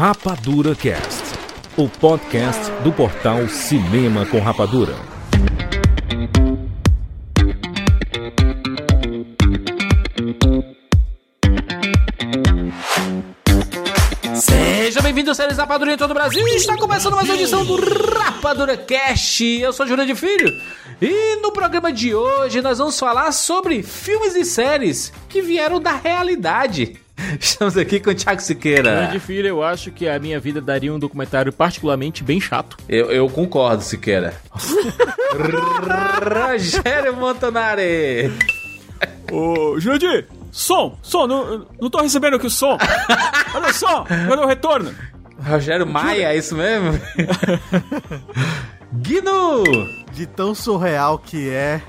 Rapadura Cast, o podcast do portal Cinema com Rapadura. Seja bem-vindo, séries Rapadura em todo o Brasil. Está começando mais uma edição do Rapadura Cast. Eu sou Júlio de Filho. E no programa de hoje nós vamos falar sobre filmes e séries que vieram da realidade. Estamos aqui com o Thiago Siqueira. Grande filho, eu acho que a minha vida daria um documentário particularmente bem chato. Eu, eu concordo, Siqueira. Rogério Montanari. Ô, Jurandir, som, som, não, não tô recebendo aqui o som. Cadê o som? Cadê o retorno? Rogério Maia, é isso mesmo? Guino! de tão surreal que é,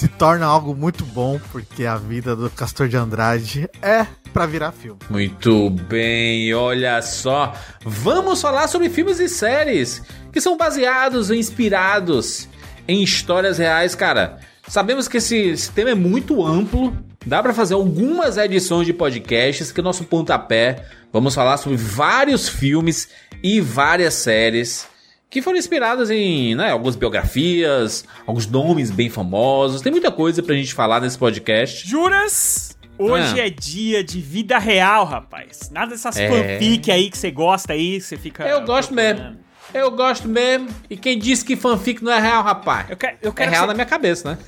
se torna algo muito bom, porque a vida do Castor de Andrade é pra virar filme. Muito bem, olha só. Vamos falar sobre filmes e séries que são baseados ou inspirados em histórias reais, cara. Sabemos que esse, esse tema é muito amplo. Dá pra fazer algumas edições de podcasts que é nosso pontapé. Vamos falar sobre vários filmes e várias séries que foram inspiradas em né, algumas biografias, alguns nomes bem famosos. Tem muita coisa pra gente falar nesse podcast. Juras? Hoje Ah. é dia de vida real, rapaz. Nada dessas É. fanfic aí que você gosta aí, que você fica. Eu gosto mesmo. Eu gosto mesmo. E quem disse que fanfic não é real, rapaz? Eu quero, eu É quero real que na você, minha cabeça, né?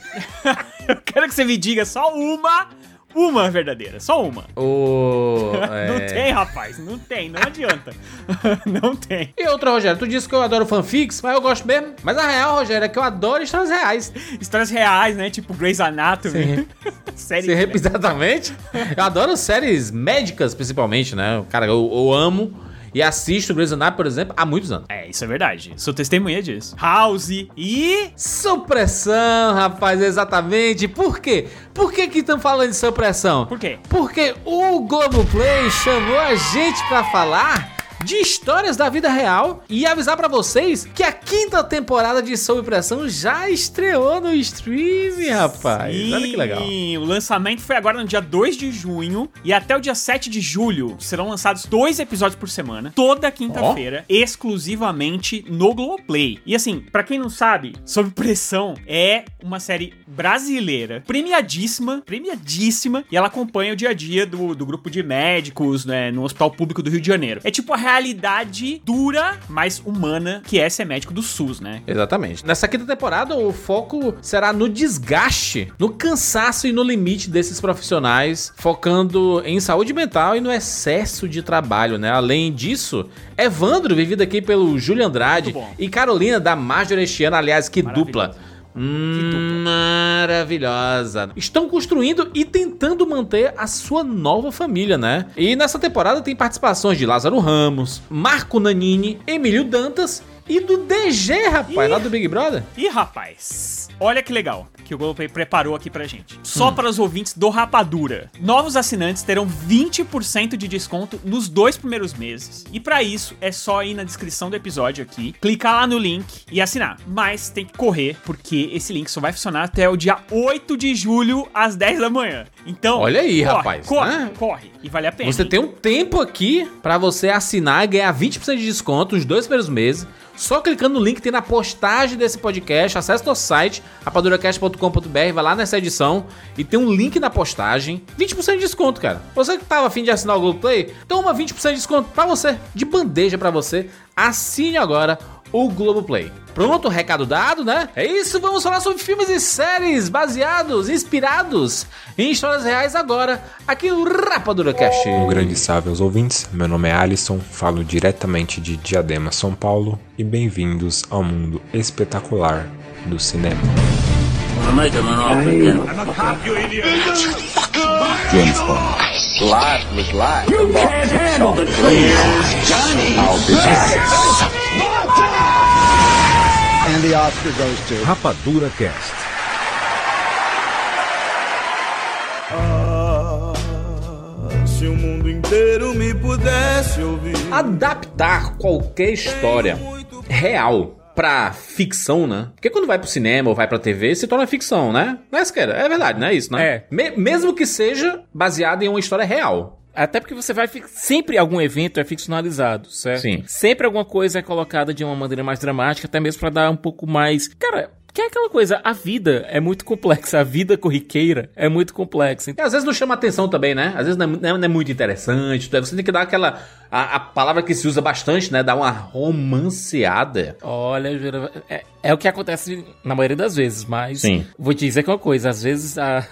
eu quero que você me diga só uma, uma verdadeira, só uma. O... Não é. tem, rapaz, não tem, não adianta. não tem. E outra, Rogério, tu disse que eu adoro fanfics, mas eu gosto mesmo. Mas a real, Rogério, é que eu adoro histórias reais. Histórias reais, né? Tipo Grey's Sim. Anatomy. Série Sim, exatamente. Eu adoro séries médicas, principalmente, né? Cara, eu, eu amo e assisto Grey's Anatomy, por exemplo, há muitos anos. É, isso é verdade. Sou testemunha disso. House e. Supressão, rapaz, exatamente. Por quê? Por que que estão falando de supressão? Por quê? Porque o Globoplay chamou a gente pra falar de histórias da vida real e avisar pra vocês que a quinta temporada de Sob Pressão já estreou no stream, rapaz. Olha que legal. Sim, o lançamento foi agora no dia 2 de junho e até o dia 7 de julho serão lançados dois episódios por semana, toda quinta-feira, exclusivamente no Globoplay. E assim, pra quem não sabe, Sob Pressão é uma série brasileira, premiadíssima, premiadíssima, e ela acompanha o dia a dia do, do grupo de médicos né, no Hospital Público do Rio de Janeiro. É tipo a realidade dura, mas humana, que é ser médico do SUS, né? Exatamente. Nessa quinta temporada, o foco será no desgaste, no cansaço e no limite desses profissionais, focando em saúde mental e no excesso de trabalho, né? Além disso, Evandro, vivido aqui pelo Júlio Andrade, e Carolina da Majorestiana, aliás, que dupla. Hum, maravilhosa. Estão construindo e tentando manter a sua nova família, né? E nessa temporada tem participações de Lázaro Ramos, Marco Nanini, Emílio Dantas e do DG, rapaz, Ih. lá do Big Brother. E rapaz, olha que legal que o Globoplay preparou aqui pra gente. Só para os ouvintes do Rapadura. Novos assinantes terão 20% de desconto nos dois primeiros meses. E pra isso é só ir na descrição do episódio aqui, clicar lá no link e assinar. Mas tem que correr porque esse link só vai funcionar até o dia 8 de julho às 10 da manhã. Então, Olha aí, corre, rapaz, Corre, né? corre e vale a pena. Você hein? tem um tempo aqui pra você assinar e ganhar 20% de desconto nos dois primeiros meses. Só clicando no link que tem na postagem desse podcast, acesse nosso site, rapaduracast.com.br, vai lá nessa edição e tem um link na postagem. 20% de desconto, cara. Você que tava afim de assinar o Globoplay, toma 20% de desconto pra você, de bandeja pra você. Assine agora o Globoplay. Pronto, recado dado, né? É isso, vamos falar sobre filmes e séries baseados, inspirados em histórias reais agora, aqui no Rapadura Cast. Um grande salve aos ouvintes, meu nome é Alisson, falo diretamente de Diadema, São Paulo e bem-vindos ao mundo espetacular do cinema. Life was life. You can't handle the truth. Johnny. I'll be back. And the Oscar goes to. Rapadura Cast. Se o mundo inteiro me pudesse ouvir. Adaptar qualquer história real pra ficção, né? Porque quando vai pro cinema ou vai pra TV, se torna ficção, né? Não é, Siqueira? É verdade, não é isso, né? É. Me- mesmo que seja baseado em uma história real. Até porque você vai. Sempre algum evento é ficcionalizado, certo? Sim. Sempre alguma coisa é colocada de uma maneira mais dramática, até mesmo pra dar um pouco mais. Cara. Que é aquela coisa, a vida é muito complexa, a vida corriqueira é muito complexa. E às vezes não chama atenção também, né? Às vezes não é, mu- não é muito interessante. então Você tem que dar aquela. A, a palavra que se usa bastante, né? Dar uma romanceada. Olha, é, é o que acontece na maioria das vezes, mas Sim. vou te dizer que é uma coisa, às vezes a,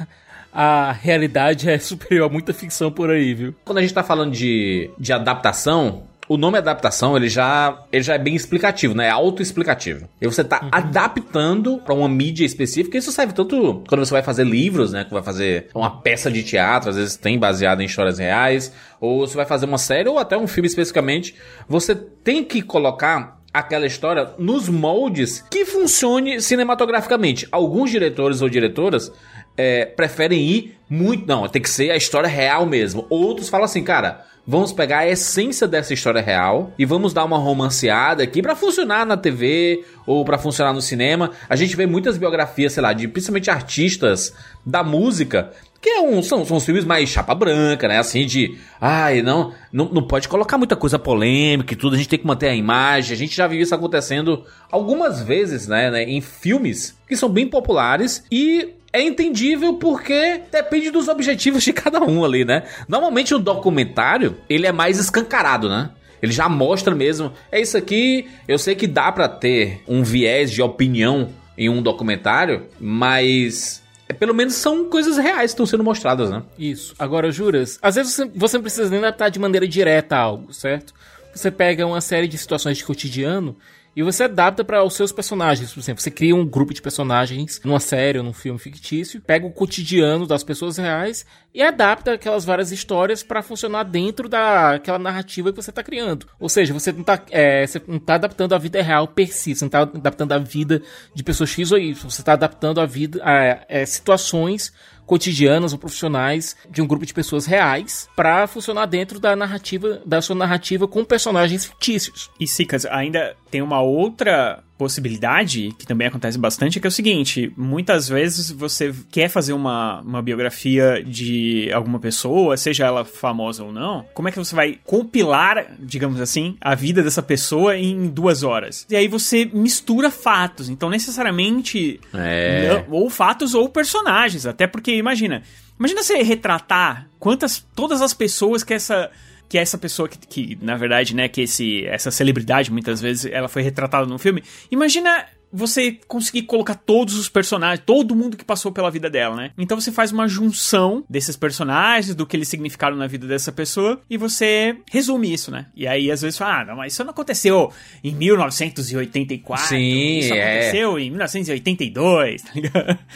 a realidade é superior a muita ficção por aí, viu? Quando a gente tá falando de, de adaptação, o nome adaptação, ele já, ele já é bem explicativo, né? É autoexplicativo. E você tá adaptando pra uma mídia específica. Isso serve tanto quando você vai fazer livros, né? Que vai fazer uma peça de teatro, às vezes tem baseado em histórias reais. Ou você vai fazer uma série, ou até um filme especificamente. Você tem que colocar aquela história nos moldes que funcione cinematograficamente. Alguns diretores ou diretoras é, preferem ir muito. Não, tem que ser a história real mesmo. Outros falam assim, cara. Vamos pegar a essência dessa história real e vamos dar uma romanceada aqui pra funcionar na TV ou pra funcionar no cinema. A gente vê muitas biografias, sei lá, de principalmente artistas da música, que é um, são, são os filmes mais chapa branca, né? Assim, de. Ai, não, não, não pode colocar muita coisa polêmica e tudo, a gente tem que manter a imagem. A gente já viu isso acontecendo algumas vezes, né, né em filmes que são bem populares e é entendível porque depende dos objetivos de cada um ali, né? Normalmente o documentário, ele é mais escancarado, né? Ele já mostra mesmo, é isso aqui, eu sei que dá pra ter um viés de opinião em um documentário, mas pelo menos são coisas reais que estão sendo mostradas, né? Isso. Agora, Juras, às vezes você, você não precisa nem adaptar de maneira direta algo, certo? Você pega uma série de situações de cotidiano e você adapta para os seus personagens. Por exemplo, você cria um grupo de personagens numa série ou num filme fictício, pega o cotidiano das pessoas reais e adapta aquelas várias histórias para funcionar dentro daquela narrativa que você tá criando. Ou seja, você não tá, é, você não tá adaptando a vida real per si, você não tá adaptando a vida de pessoas X ou Y, você tá adaptando a vida a, é, situações cotidianas ou profissionais de um grupo de pessoas reais para funcionar dentro da narrativa da sua narrativa com personagens fictícios. E Sicas, ainda tem uma outra possibilidade que também acontece bastante, que é o seguinte: muitas vezes você quer fazer uma, uma biografia de alguma pessoa, seja ela famosa ou não, como é que você vai compilar, digamos assim, a vida dessa pessoa em duas horas? E aí você mistura fatos, então necessariamente. É. ou fatos ou personagens, até porque imagina. Imagina você retratar quantas. todas as pessoas que essa que essa pessoa que, que, na verdade, né, que esse, essa celebridade, muitas vezes, ela foi retratada no filme. Imagina você conseguir colocar todos os personagens, todo mundo que passou pela vida dela, né? Então você faz uma junção desses personagens, do que eles significaram na vida dessa pessoa, e você resume isso, né? E aí, às vezes, fala, ah, não, mas isso não aconteceu em 1984. Sim, isso é. aconteceu em 1982, tá ligado?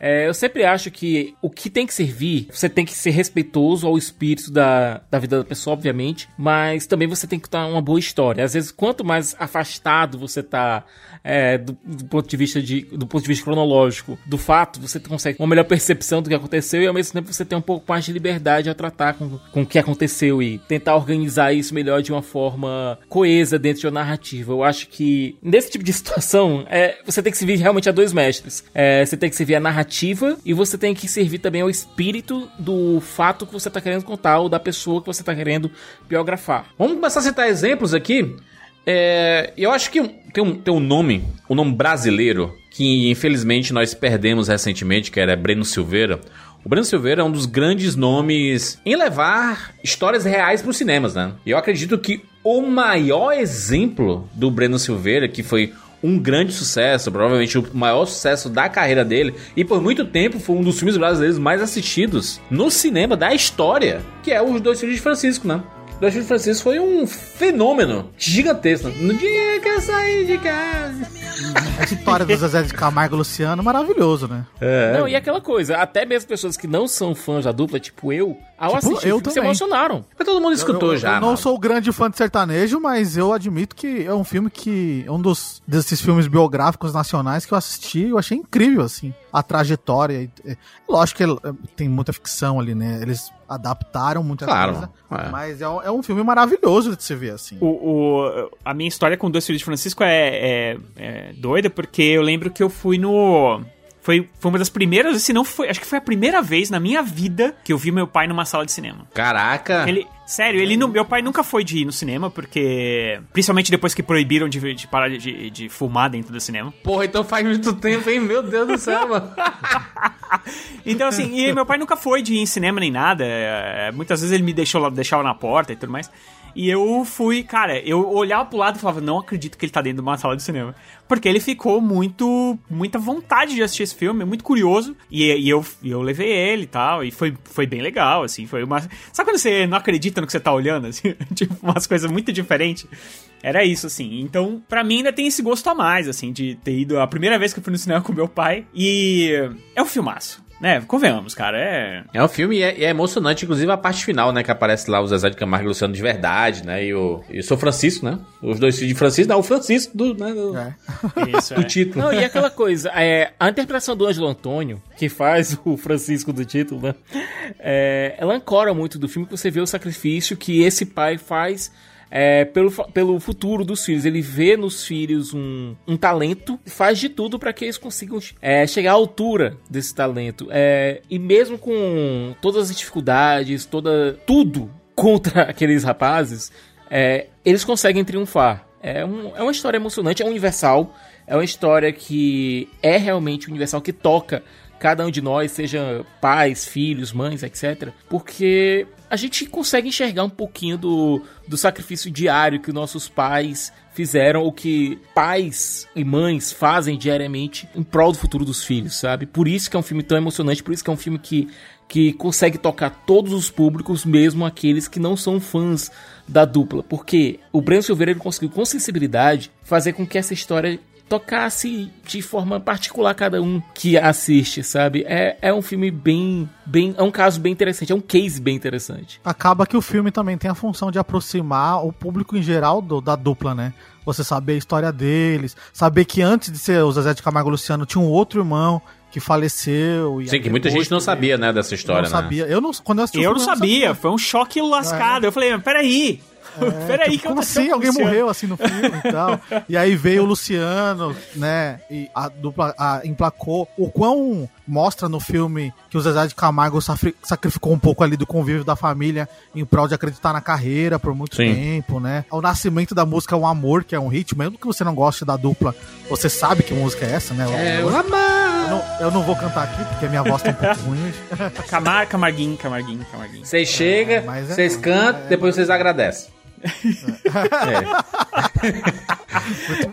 É, eu sempre acho que o que tem que servir, você tem que ser respeitoso ao espírito da, da vida da pessoa, obviamente, mas também você tem que estar uma boa história. Às vezes, quanto mais afastado você tá é, do, do ponto de vista de, do ponto de vista cronológico do fato, você consegue uma melhor percepção do que aconteceu e ao mesmo tempo você tem um pouco mais de liberdade a tratar com, com o que aconteceu e tentar organizar isso melhor de uma forma coesa dentro de uma narrativa. Eu acho que nesse tipo de situação, é, você tem que servir realmente a dois mestres. É, você tem que servir a narrativa e você tem que servir também ao espírito do fato que você está querendo contar ou da pessoa que você está querendo biografar. Vamos começar a citar exemplos aqui. É, eu acho que tem um, tem um nome, um nome brasileiro, que infelizmente nós perdemos recentemente, que era Breno Silveira. O Breno Silveira é um dos grandes nomes em levar histórias reais para os cinemas, né? Eu acredito que o maior exemplo do Breno Silveira, que foi um grande sucesso, provavelmente o maior sucesso da carreira dele, e por muito tempo foi um dos filmes brasileiros mais assistidos no cinema da história, que é Os Dois Filhos de Francisco, né? Filhos de Francisco foi um fenômeno gigantesco. No dia que eu saí de casa. A história do Zezé de Camargo e Luciano, maravilhoso, né? Não, e aquela coisa, até mesmo pessoas que não são fãs da dupla, tipo eu, ao Tipo, assistir eu filme, se também. emocionaram. Mas todo mundo escutou eu, eu- já. Eu não mano. sou grande fã de sertanejo, mas eu admito que é um filme que. É um dos desses filmes biográficos nacionais que eu assisti e eu achei incrível, assim. A trajetória. é, Lógico que ele- é, tem muita ficção ali, né? Eles adaptaram muita Claro, coisa. é. Mas é, um- é um filme maravilhoso de se ver, assim. O, o- a minha história com Dois Filhos de Francisco é, é- é doida, porque eu lembro que eu fui no. Foi, foi uma das primeiras, se não foi, acho que foi a primeira vez na minha vida que eu vi meu pai numa sala de cinema. Caraca. Ele, sério, ele não, meu pai nunca foi de ir no cinema, porque. Principalmente depois que proibiram de, de parar de, de fumar dentro do cinema. Porra, então faz muito tempo, hein? Meu Deus do céu, mano. Então, assim, e meu pai nunca foi de ir em cinema nem nada. é, muitas vezes ele me deixou lá, deixava na porta e tudo mais. E eu fui, cara, eu olhava pro lado e falava, não acredito que ele tá dentro de uma sala de cinema. Porque ele ficou muito, muita vontade de assistir esse filme, muito curioso. E, e eu, eu levei ele e tal, e foi, foi bem legal, assim, foi uma... Sabe quando você não acredita no que você tá olhando, assim? tipo, umas coisas muito diferentes. Era isso, assim. Então, pra mim ainda tem esse gosto a mais, assim, de ter ido a primeira vez que eu fui no cinema com meu pai. E é um filmaço. Né, convenhamos, cara, é... É um filme e é, e é emocionante, inclusive a parte final, né? Que aparece lá o Zezé de Camargo e o Luciano de verdade, né? E o, e o São Francisco, né? Os dois filhos de Francisco, não, o Francisco do, né, do, É. Isso, do é. título. Não, e aquela coisa, é, a interpretação do Ângelo Antônio, que faz o Francisco do título, né? É, ela ancora muito do filme que você vê o sacrifício que esse pai faz é, pelo, pelo futuro dos filhos. Ele vê nos filhos um, um talento e faz de tudo para que eles consigam é, chegar à altura desse talento. É, e mesmo com todas as dificuldades, toda tudo contra aqueles rapazes, é, eles conseguem triunfar. É, um- é uma história emocionante, é universal. É uma história que é realmente universal, que toca cada um de nós, seja pais, filhos, mães, etc. Porque a gente consegue enxergar um pouquinho do, do sacrifício diário que nossos pais fizeram, ou que pais e mães fazem diariamente em prol do futuro dos filhos, sabe? Por isso que é um filme tão emocionante, por isso que é um filme que, que consegue tocar todos os públicos, mesmo aqueles que não são fãs da dupla. Porque o Breno Silveira ele conseguiu, com sensibilidade, fazer com que essa história tocasse de forma particular cada um que assiste, sabe? É, é um filme bem, bem. É um caso bem interessante, é um case bem interessante. Acaba que o filme também tem a função de aproximar o público em geral do- da dupla, né? Você saber a história deles, saber que antes de ser o Zezé de Camargo e Luciano tinha um outro irmão que faleceu. e Sim, que muita gente não sabia, né, dessa história, não né? sabia. Eu não, quando eu assisti o Eu não filme, sabia, foi um choque lascado. Eu falei, peraí. peraí, Tipo, que como assim? Alguém Luciano? morreu assim no filme e tal. E aí veio o Luciano, né? E a dupla a, emplacou. O quão mostra no filme que o Zezé de Camargo sacrificou um pouco ali do convívio da família em prol de acreditar na carreira por muito Sim. tempo, né? O nascimento da música Um Amor, que é um hit, mesmo que você não goste da dupla, você sabe que música é essa, né? É, eu, amar. não, eu não vou cantar aqui, porque a minha voz tá um pouco ruim hoje. Camar, Camarguinho, Camarguinho, Camarguinho. Vocês chegam, mas é- vocês cantam, depois vocês agradecem. É.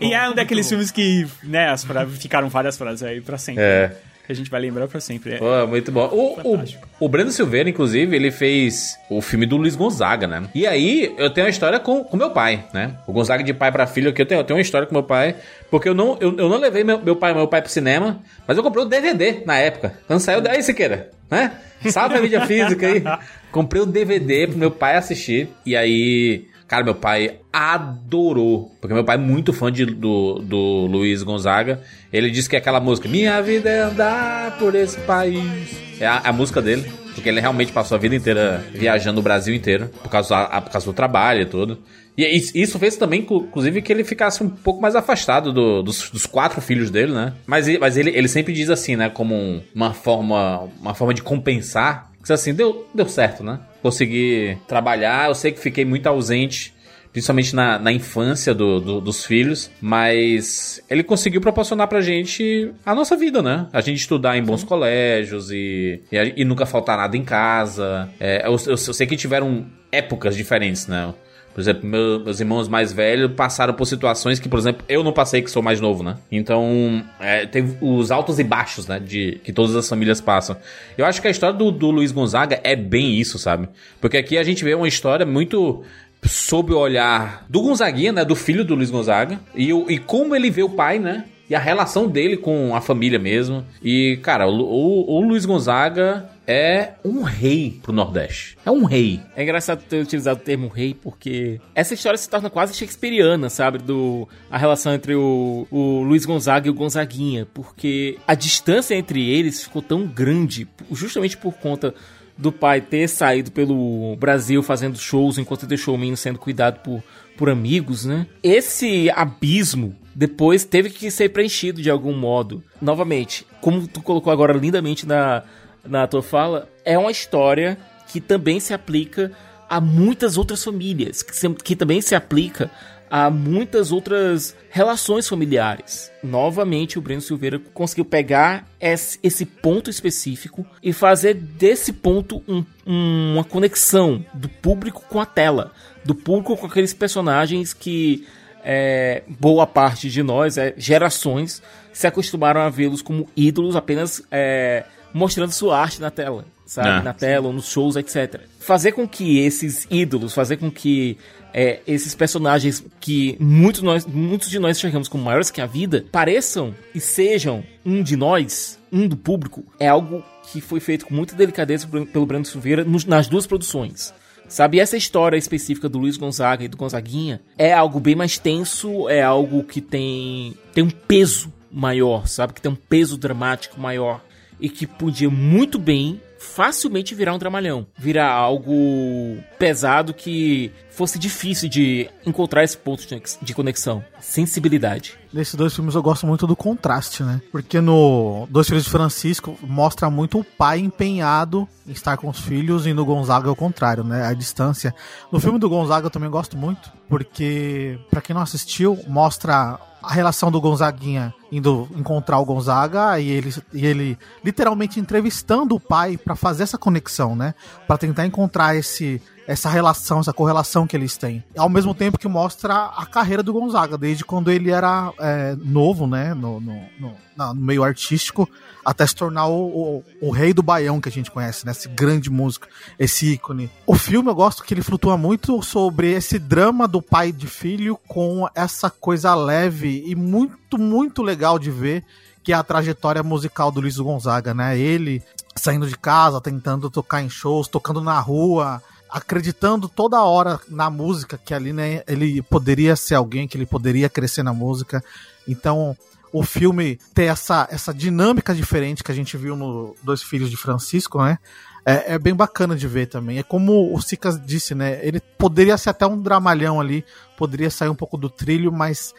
E é um daqueles filmes que, né, as fra- ficaram várias frases aí pra sempre. É. Que a gente vai lembrar pra sempre. É. Pô, muito bom. O, o, o Breno Silveira, inclusive, ele fez o filme do Luiz Gonzaga, né? E aí, eu tenho uma história com, com meu pai, né? O Gonzaga de pai pra filho, que eu tenho, eu tenho uma história com meu pai, porque eu não, eu, eu não levei meu, meu pai meu pai pro cinema, mas eu comprei o DVD na época. Quando saiu, aí, Siqueira, né? Salve a mídia física aí. Comprei o DVD pro meu pai assistir, e aí... Cara, meu pai adorou. Porque meu pai é muito fã de, do, do Luiz Gonzaga. Ele disse que aquela música, Minha vida é andar por esse país. É a, a música dele. Porque ele realmente passou a vida inteira viajando o Brasil inteiro. Por causa, a- por causa do trabalho e tudo. E isso- isso fez também, inclu- inclusive, que ele ficasse um pouco mais afastado do- dos, dos quatro filhos dele, né? Mas, mas ele, ele sempre diz assim, né? Como um- uma forma, uma forma de compensar. Que assim, deu, deu certo, né? Consegui trabalhar. Eu sei que fiquei muito ausente principalmente na, na infância do- do- dos filhos, mas ele conseguiu proporcionar pra gente a nossa vida, né? A gente estudar em bons colégios e, e, e nunca faltar nada em casa. É, eu, eu- eu sei que tiveram épocas diferentes, né? Por exemplo, meu- meus irmãos mais velhos passaram por situações que, por exemplo, eu não passei, que sou mais novo, né? Então, é, teve os altos e baixos, né? De, que todas as famílias passam. Eu acho que a história do, do Luiz Gonzaga é bem isso, sabe? Porque aqui a gente vê uma história muito sob o olhar do Gonzaguinha, né? Do filho do Luiz Gonzaga. E, e como ele vê o pai, né? E a relação dele com a família mesmo. E, cara, o, o- o Luiz Gonzaga é um rei pro Nordeste. É um rei. É engraçado ter utilizado o termo rei, porque essa história se torna quase shakespeariana, sabe? Do, a relação entre o, o Luiz Gonzaga e o Gonzaguinha, porque a distância entre eles ficou tão grande, justamente por conta do pai ter saído pelo Brasil fazendo shows enquanto deixou o menino sendo cuidado por, por amigos, né? Esse abismo depois teve que ser preenchido de algum modo. Novamente, como tu colocou agora lindamente na, na tua fala, é uma história que também se aplica a muitas outras famílias, que, se, que também se aplica a muitas outras relações familiares. Novamente, o Breno Silveira conseguiu pegar esse, esse ponto específico e fazer desse ponto um, um, uma conexão do público com a tela, do público com aqueles personagens que é, boa parte de nós, é, gerações, se acostumaram a vê-los como ídolos apenas é, mostrando sua arte na tela, sabe? É. Na tela, nos shows, etc. Fazer com que esses ídolos, fazer com que é, esses personagens que muitos, nós, muitos de nós enxergamos como maiores que a vida, pareçam e sejam um de nós, um do público, é algo que foi feito com muita delicadeza pelo Brando Silveira nas duas produções. Sabe, essa história específica do Luiz Gonzaga e do Gonzaguinha é algo bem mais tenso, é algo que tem, tem um peso maior, sabe? Que tem um peso dramático maior e que podia muito bem, facilmente virar um dramalhão. Virar algo pesado que fosse difícil de encontrar esse ponto de conex- de conexão. Sensibilidade. Nesses dois filmes eu gosto muito do contraste, né? Porque no Dois Filhos de Francisco mostra muito o pai empenhado em estar com os filhos e no Gonzaga é o contrário, né? A distância. No filme do Gonzaga eu também gosto muito, porque pra quem não assistiu, mostra a relação do Gonzaguinha indo encontrar o Gonzaga e ele, e ele literalmente entrevistando o pai pra fazer essa conexão, né? Pra tentar encontrar esse essa relação, essa correlação que eles têm. Ao mesmo tempo que mostra a carreira do Gonzaga, desde quando ele era é, novo, né, no, no, no- no meio artístico, até se tornar o, o, o rei do baião que a gente conhece, né, esse grande músico, esse ícone. O filme eu gosto que ele flutua muito sobre esse drama do pai de filho com essa coisa leve e muito, muito legal de ver, que é a trajetória musical do Luiz Gonzaga, né, ele saindo de casa, tentando tocar em shows, tocando na rua, acreditando toda hora na música, que ali, né, ele poderia ser alguém, que ele poderia crescer na música. Então, o filme ter essa, essa dinâmica diferente que a gente viu no Dois Filhos de Francisco, né? É, é bem bacana de ver também. É como o Sicas disse, né? Ele poderia ser até um dramalhão ali, poderia sair um pouco do trilho, mas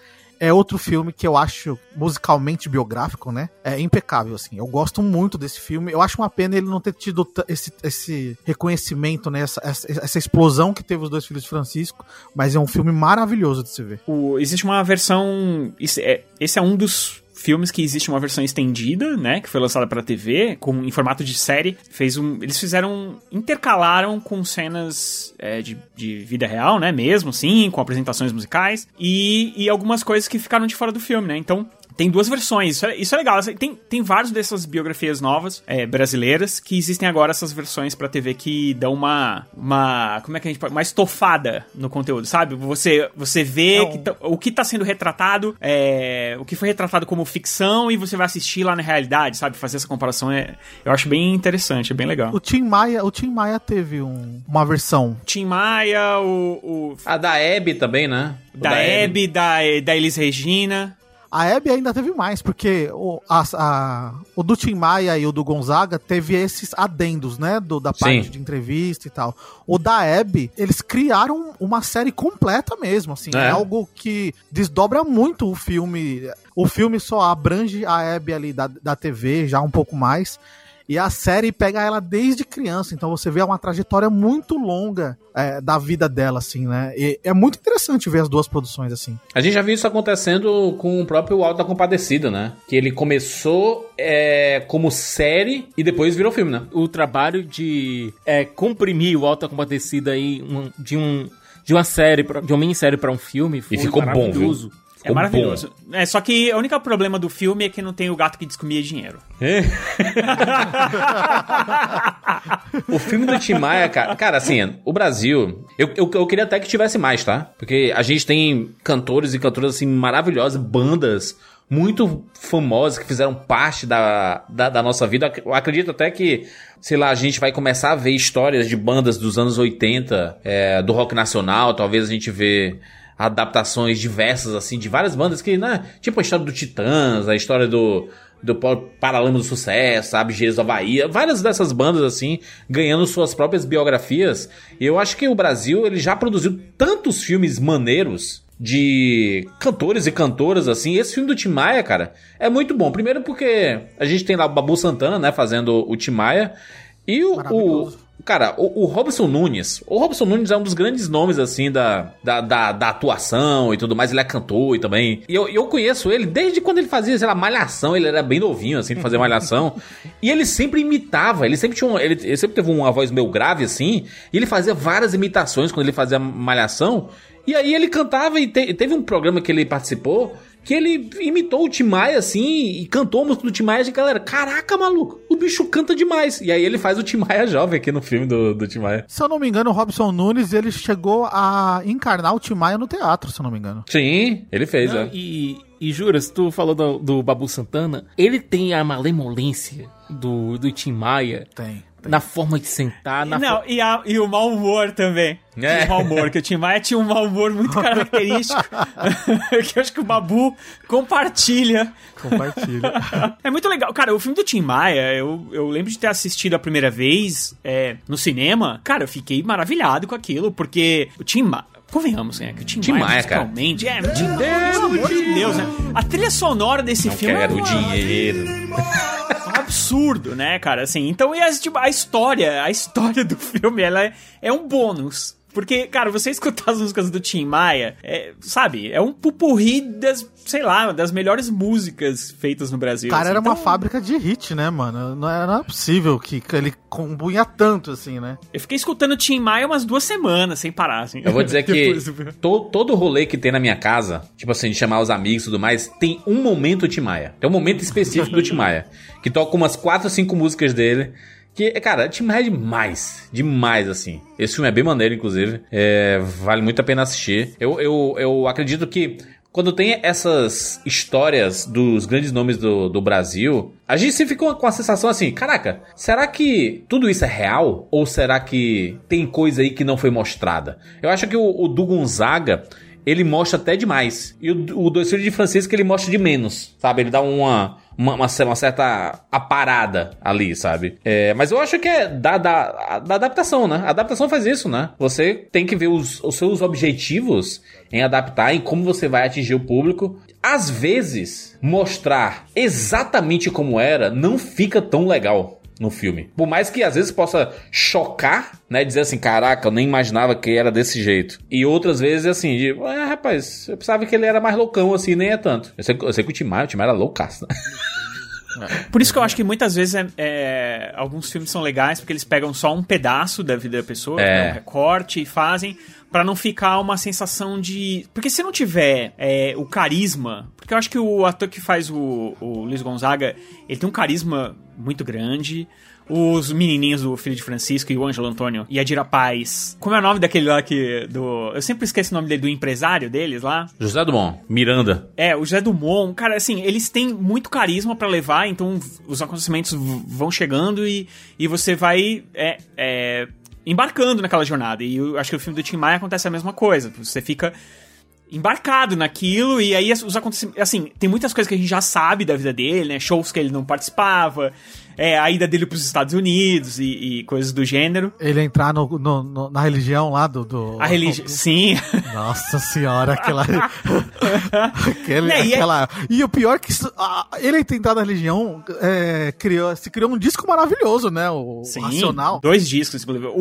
é outro filme que eu acho musicalmente biográfico, né? É impecável, assim. Eu gosto muito desse filme. Eu acho uma pena ele não ter tido esse, esse reconhecimento, né? Essa, essa, essa explosão que teve os dois filhos de Francisco. Mas é um filme maravilhoso de se ver. O- existe uma versão. Esse é, esse é um dos filmes que existe uma versão estendida, né? Que foi lançada pra TV, com, em formato de série. Fez um, eles fizeram. intercalaram com cenas é, de, de vida real, né? Mesmo, sim, com apresentações musicais. E, e algumas coisas que ficaram de fora do filme, né? Então. Tem duas versões, isso é, isso é legal. Tem, tem várias dessas biografias novas, é, brasileiras, que existem agora essas versões pra TV que dão uma. uma como é que a gente pode. Uma estofada no conteúdo, sabe? Você, você vê É um- que tá- o que tá sendo retratado, é, o que foi retratado como ficção e você vai assistir lá na realidade, sabe? Fazer essa comparação é, eu acho bem interessante, é bem legal. O Tim Maia, o Tim Maia teve um- uma versão. Tim Maia, o, o A da Hebe também, né? O da Hebe, da, da Elis Regina. A Hebe ainda teve mais, porque o, a- a- o do Tim Maia e o do Gonzaga teve esses adendos, né? Do, da parte Sim. de entrevista e tal. O da Hebe, eles criaram uma série completa mesmo, assim. É, É. algo que desdobra muito o filme. O filme só abrange a Hebe ali da, da TV, já um pouco mais. E a série pega ela desde criança, então você vê uma trajetória muito longa é, da vida dela, assim, né? E é muito interessante ver as duas produções, assim. A gente já viu isso acontecendo com o próprio Alto da Compadecida, né? Que ele começou é, como série e depois virou filme, né? o trabalho de é, comprimir o Alta Compadecida aí um- de um de uma série pra- de uma minissérie pra um filme foi ficou bom, viu? Maravilhoso. É maravilhoso. É, só que o único problema do filme é que não tem o gato que descomia dinheiro. O filme do Tim Maia, cara, cara, assim, o Brasil, eu, eu, eu queria até que tivesse mais, tá? Porque a gente tem cantores e cantoras, assim, maravilhosas, bandas muito famosas que fizeram parte da, da, da nossa vida. Eu acredito até que, sei lá, a gente vai começar a ver histórias de bandas dos anos 80, é, do rock nacional, talvez a gente vê adaptações diversas, assim, de várias bandas que, né, tipo a história do Titãs, a história do, do Pa- Paralama do Sucesso, sabe, Geiros da Bahia, várias dessas bandas, assim, ganhando suas próprias biografias. E eu acho que o Brasil, ele já produziu tantos filmes maneiros de cantores e cantoras, assim. Esse filme do Tim Maia, cara, é muito bom. Primeiro porque a gente tem lá o Babu Santana, né, fazendo o Tim Maia. E o, o Cara, o, o, Robson Nunes. O Robson Nunes é um dos grandes nomes, assim, da, da, da, da atuação e tudo mais. Ele é cantor e também. E eu, eu conheço ele desde quando ele fazia, sei lá, malhação. Ele era bem novinho, assim, de fazer malhação. e ele sempre imitava. Ele sempre tinha um, ele, ele sempre teve uma voz meio grave, assim. E ele fazia várias imitações quando ele fazia malhação. E aí ele cantava e te, teve um programa que ele participou que ele imitou o Tim Maia, assim, e cantou a música do Tim Maia, e galera, caraca, maluco, o bicho canta demais. E aí ele faz o Tim Maia jovem aqui no filme do, do Tim Maia. Se eu não me engano, o Robson Nunes, ele chegou a encarnar o Tim Maia no teatro, se eu não me engano. Sim, ele fez, não, é. E, e juras, tu falou do, do Babu Santana, ele tem a malemolência do, do Tim Maia. Tem na forma de sentar. Na não, e, a, e o mau humor também. É. O mau humor, que o Tim Maia tinha um mau humor muito característico. que eu acho que o Babu compartilha. Compartilha. é muito legal. Cara, o filme do Tim Maia, eu, eu lembro de ter assistido a primeira vez é, no cinema. Cara, eu fiquei maravilhado com aquilo, porque o Tim Maia. Convenhamos, né? Que o Tim, Tim Maia, Maia cara. É, de Deus, pelo amor de Deus, né? A trilha sonora desse Não filme. Quero é uma... dinheiro. absurdo, né, cara? Assim, então, e a, tipo, a história, a história do filme, ela é, é um bônus. Porque, cara, você escutar as músicas do Tim Maia, é, sabe, é um pupurri das, sei lá, das melhores músicas feitas no Brasil. Cara, assim. era então, uma fábrica de hit, né, mano? Não é, não é possível que ele combunha tanto, assim, né? Eu fiquei escutando Tim Maia umas duas semanas, sem parar, assim. Eu vou dizer que to, todo rolê que tem na minha casa, tipo assim, de chamar os amigos e tudo mais, tem um momento Tim Maia. Tem um momento específico do Tim Maia. Que toca umas quatro, cinco músicas dele. Que, cara, Tim Maia é demais. Demais, assim. Esse filme é bem maneiro, inclusive. É, vale muito a pena assistir. Eu, eu, eu acredito que quando tem essas histórias dos grandes nomes do, do Brasil, a gente sempre fica com a sensação assim: caraca, será que tudo isso é real? Ou será que tem coisa aí que não foi mostrada? Eu acho que o, o Du Gonzaga ele mostra até demais. E o, o Dois Filhos de Francisco ele mostra de menos, sabe? Ele dá uma, uma, uma, uma certa aparada ali, sabe? É, mas eu acho que é da, da, da adaptação, né? A adaptação faz isso, né? Você tem que ver os, os seus objetivos em adaptar, em como você vai atingir o público. Às vezes, mostrar exatamente como era não fica tão legal no filme. Por mais que às vezes possa chocar, né? Dizer assim, caraca, eu nem imaginava que era desse jeito. E outras vezes assim, de, é, rapaz, eu pensava que ele era mais loucão assim, nem é tanto. Eu sei, eu sei que o Timar, o Timar era loucaço, né? Por isso que eu acho que muitas vezes é, é, alguns filmes são legais porque eles pegam só um pedaço da vida da pessoa, É. né, um recorte e fazem pra não ficar uma sensação de. Porque se não tiver é, o carisma. Porque eu acho que o ator que faz o, o Luiz Gonzaga, ele tem um carisma muito grande. Os menininhos do Filho de Francisco e o Ângelo Antônio e a Dira Paz. Como é o nome daquele lá que. Do, eu sempre esqueço o nome dele, do empresário deles lá. José Dumont, Miranda. É, o José Dumont, cara, assim, eles têm muito carisma pra levar, então os acontecimentos vão chegando e, e você vai é, é, embarcando naquela jornada. E eu acho que o filme do Tim Maia acontece a mesma coisa. Você fica embarcado naquilo e aí os acontecimentos, assim, tem muitas coisas que a gente já sabe da vida dele, né? Shows que ele não participava, é, a ida dele pros Estados Unidos e, e coisas do gênero. Ele entrar no, no- no- na religião lá do. do A religião, sim. Nossa senhora, aquela. aquele, Né, e é- aquela... E o pior é que isso- ele tentar na religião é, criou, se criou um disco maravilhoso, né? O Sim, Racional. dois discos, inclusive. O,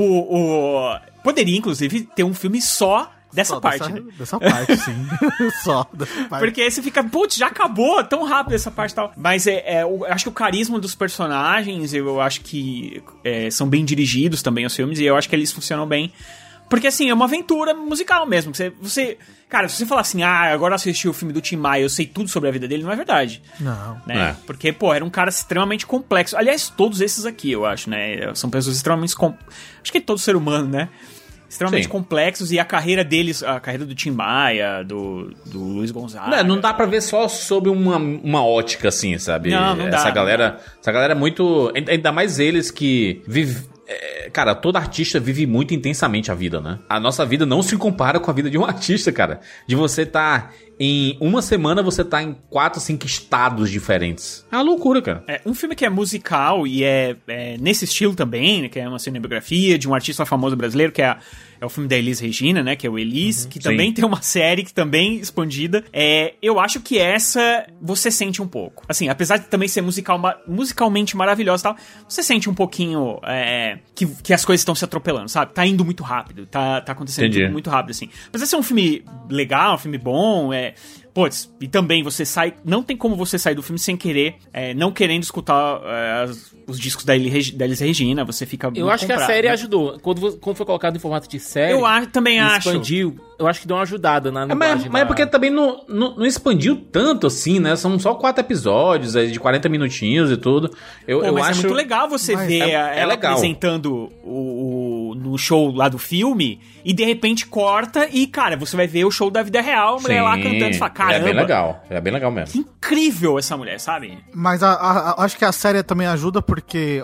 o, poderia, inclusive, ter um filme só dessa Só parte, dessa, né? dessa parte, sim. Só dessa parte. Porque aí você fica, putz, já acabou tão rápido essa parte e tal. Mas é, é, eu acho que o carisma dos personagens, eu acho que é, são bem dirigidos também os filmes, e eu acho que eles funcionam bem. Porque assim, é uma aventura musical mesmo. Você, você. Cara, se você falar assim, ah, agora assisti o filme do Tim Maia, eu sei tudo sobre a vida dele, não é verdade. Não. Né? É. Porque, pô, era um cara extremamente complexo. Aliás, todos esses aqui, eu acho, né? São pessoas extremamente. Com... Acho que todo ser humano, né? Extremamente Sim. complexos e a carreira deles, a carreira do Tim Maia, do, do Luiz Gonzaga. Não, não dá pra ver só sob uma, uma ótica, assim, sabe? Não, não dá, Essa não galera. Essa galera é muito. Ainda mais eles que vivem. cara, todo artista vive muito intensamente a vida, né? A nossa vida não se compara com a vida de um artista, cara. De você tá em uma semana você tá em quatro, cinco estados diferentes. É uma loucura, cara. É, um filme que é musical e é, é nesse estilo também, né, que é uma cinebiografia de um artista famoso brasileiro, que é, a- é o filme da Elis Regina, né, que é o Elis, que também Sim. tem uma série que também expandida. É, eu acho que essa você sente um pouco. Assim, apesar de também ser musical, musicalmente maravilhosa e tal, você sente um pouquinho é, que, que as coisas estão se atropelando, sabe? Tá indo muito rápido, tá, tá acontecendo muito rápido, assim. Apesar de ser um filme legal, um filme bom, é. Putz, e também você sai. Não tem como você sair do filme sem querer, é, não querendo escutar é, as- os discos da, Elis Regi- da Elis Regina, você fica. Eu acho que a comprado, série né? ajudou. Quando, quando foi colocado em formato de série. Eu a- também acho. Expandiu. Eu acho que deu uma ajudada na É, mas, mas é da- porque também não, não, não expandiu tanto assim, né? São só quatro episódios aí de 40 minutinhos e tudo. Eu, Pô, eu mas acho. é muito legal você Mas ver é- é ela legal. apresentando o, o- no show lá do filme e de repente corta e, cara, você vai ver o show da vida real, a mulher lá Sim, cantando e fala, caramba. É bem legal. É bem legal mesmo. Que incrível essa mulher, sabe? Mas a- a- a- acho que a série também ajuda porque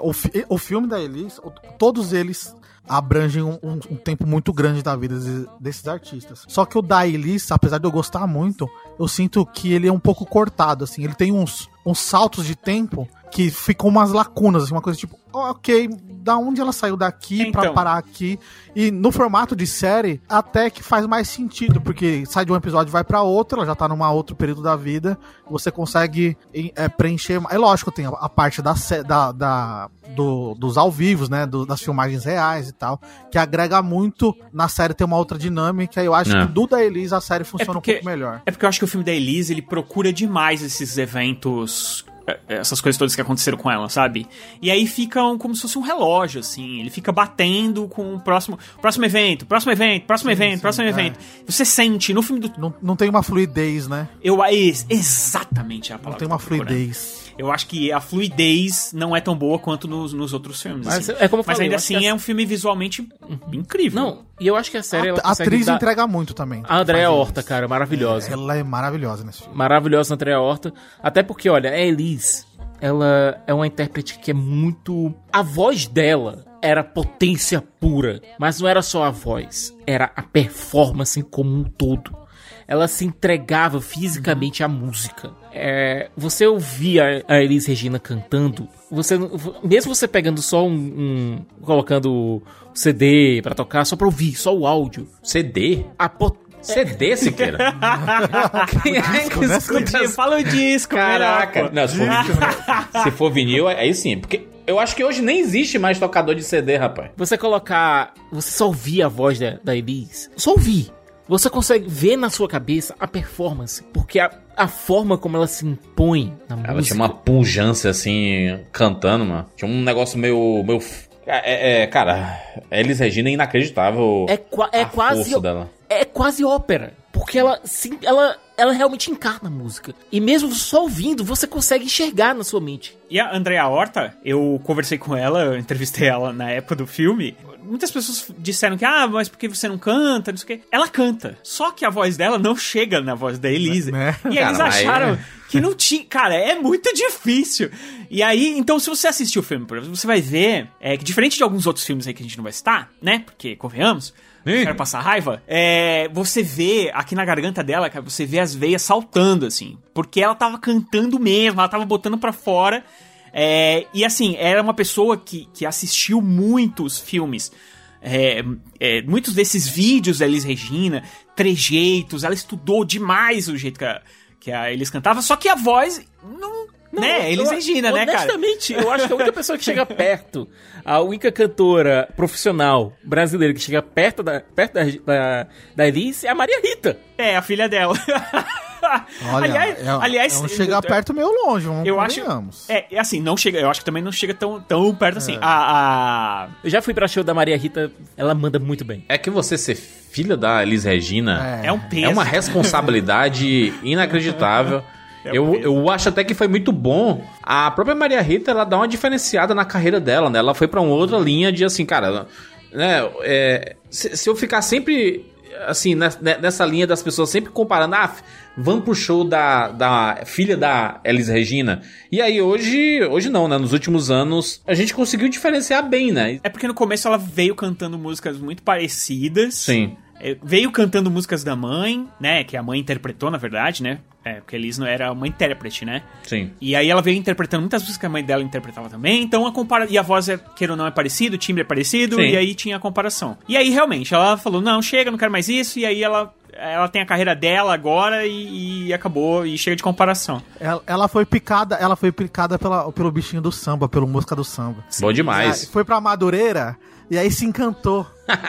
o, fi- o filme da Elis, todos eles abrangem um, um- um tempo muito grande da vida desse- desses artistas. Só que o da Elis, apesar de eu gostar muito, eu sinto que ele é um pouco cortado, assim. Ele tem uns, uns saltos de tempo que ficam umas lacunas, assim, uma coisa tipo, "Oh, ok, da onde ela saiu daqui pra Então. parar aqui? E no formato de série, até que faz mais sentido, porque sai de um episódio e vai pra outro, ela já tá numa outro período da vida, você consegue é, preencher. É lógico, tem a, parte da, da, da- do- dos ao vivos, né? do- das filmagens reais e tal, que agrega muito na série ter uma outra dinâmica. E eu acho É. que do da Elise a série funciona porque- um pouco melhor. É porque eu acho que o filme da Elise, ele procura demais esses eventos, é, essas coisas todas que aconteceram com ela, sabe? E aí fica um- como se fosse um relógio, assim. Ele fica batendo com o próximo, próximo evento, próximo evento, próximo evento, sim, próximo é. evento. Você sente, no filme do... Não, não tem uma fluidez, né? Eu, ex- exatamente é a Não palavra tem que eu uma fluidez. Eu acho que a fluidez não é tão boa quanto nos, nos outros filmes. Mas assim. é como Mas falei, ainda assim a- é um filme visualmente incrível. Não, e eu acho que a série. ela A, a atriz dar- entrega muito também. A Andrea Faz Horta, isso. cara, maravilhosa. Ela é maravilhosa nesse filme. Maravilhosa Andrea Horta. Até porque, olha, a Elise, ela é uma intérprete que é muito. A voz dela era potência pura. Mas não era só a voz, era a performance como um todo. Ela se entregava fisicamente à música. É, você ouvia a Elis Regina cantando, você mesmo você pegando só um, um- colocando o CD pra tocar, só pra ouvir, só o áudio, CD? a pot- CD, Siqueira? Quem é que né? escuta Fala o disco, Caraca. melhor. Não, se, for vinil, se for vinil, aí sim. Porque eu acho que hoje nem existe mais tocador de CD, rapaz. Você colocar. Você só ouvir a voz da, da Elise. Só ouvir. Você consegue ver na sua cabeça a performance. Porque a, a forma como ela se impõe na Ela música. tinha uma punjância assim, cantando, mano. Tinha um negócio meio. meio é, é, cara, Elis Regina é inacreditável. É, qua- é quase. dela. É quase ópera. Porque ela, sim, ela, ela realmente encarna a música. E mesmo só ouvindo, você consegue enxergar na sua mente. E a Andrea Horta, eu conversei com ela, eu entrevistei ela na época do filme. Muitas pessoas disseram que, ah, mas por que você não canta? Não sei o quê. Ela canta. Só que a voz dela não chega na voz da Elise. Né? E Cara, eles acharam que não tinha. Cara, é muito difícil. E aí, então, se você assistir o filme, você vai ver é, que, diferente de alguns outros filmes aí que a gente não vai citar, né? Porque, convenhamos. Ih. Quero passar raiva. É, você vê aqui na garganta dela, cara, você vê as veias saltando, assim. Porque ela tava cantando mesmo, ela tava botando pra fora. É, e assim, era uma pessoa que, que assistiu muitos filmes. é, é, muitos desses vídeos da Elis Regina, trejeitos, ela estudou demais o jeito que a, que a cantava, só que a voz não. Né? Elis eu- Regina, né, cara? Honestamente, eu acho que a única pessoa que chega perto, a única cantora profissional brasileira que chega perto da, perto da, da, da Elise é a Maria Rita. É, a filha dela. Olha, aliás, é, aliás, é um chegar perto meio longe, vamos Eu acho. É, é assim, não chega. Eu acho que também não chega tão, tão perto É. assim. A, a- Eu já fui pra show da Maria Rita, ela manda muito bem. É que você ser filha da Elis Regina é um peso. é, uma responsabilidade inacreditável. É eu, eu acho até que foi muito bom. A própria Maria Rita, ela dá uma diferenciada na carreira dela, né? Ela foi pra uma outra linha de assim, cara, né? é, se, se eu ficar sempre assim, nes- ne- nessa linha das pessoas sempre comparando, ah, vamos pro show da, da filha da Elis Regina. E aí hoje, hoje não, né? Nos últimos anos, a gente conseguiu diferenciar bem, né? É porque no começo ela veio cantando músicas muito parecidas. Sim. É, veio cantando músicas da mãe, né? Que a mãe interpretou, na verdade, né? É, porque a Elis não era uma intérprete, né? Sim. E aí ela veio interpretando muitas músicas que a mãe dela interpretava também. Então a compara e a voz, é, queira ou não, é parecido, o timbre é parecido, Sim. e aí tinha a comparação. E aí realmente ela falou: não, chega, não quero mais isso. E aí ela. Ela tem a carreira dela agora e, e acabou, e chega de comparação. Ela, ela foi picada, ela foi picada pela, pelo bichinho do samba, pelo música do samba. Bom demais. Aí foi pra Madureira e aí se encantou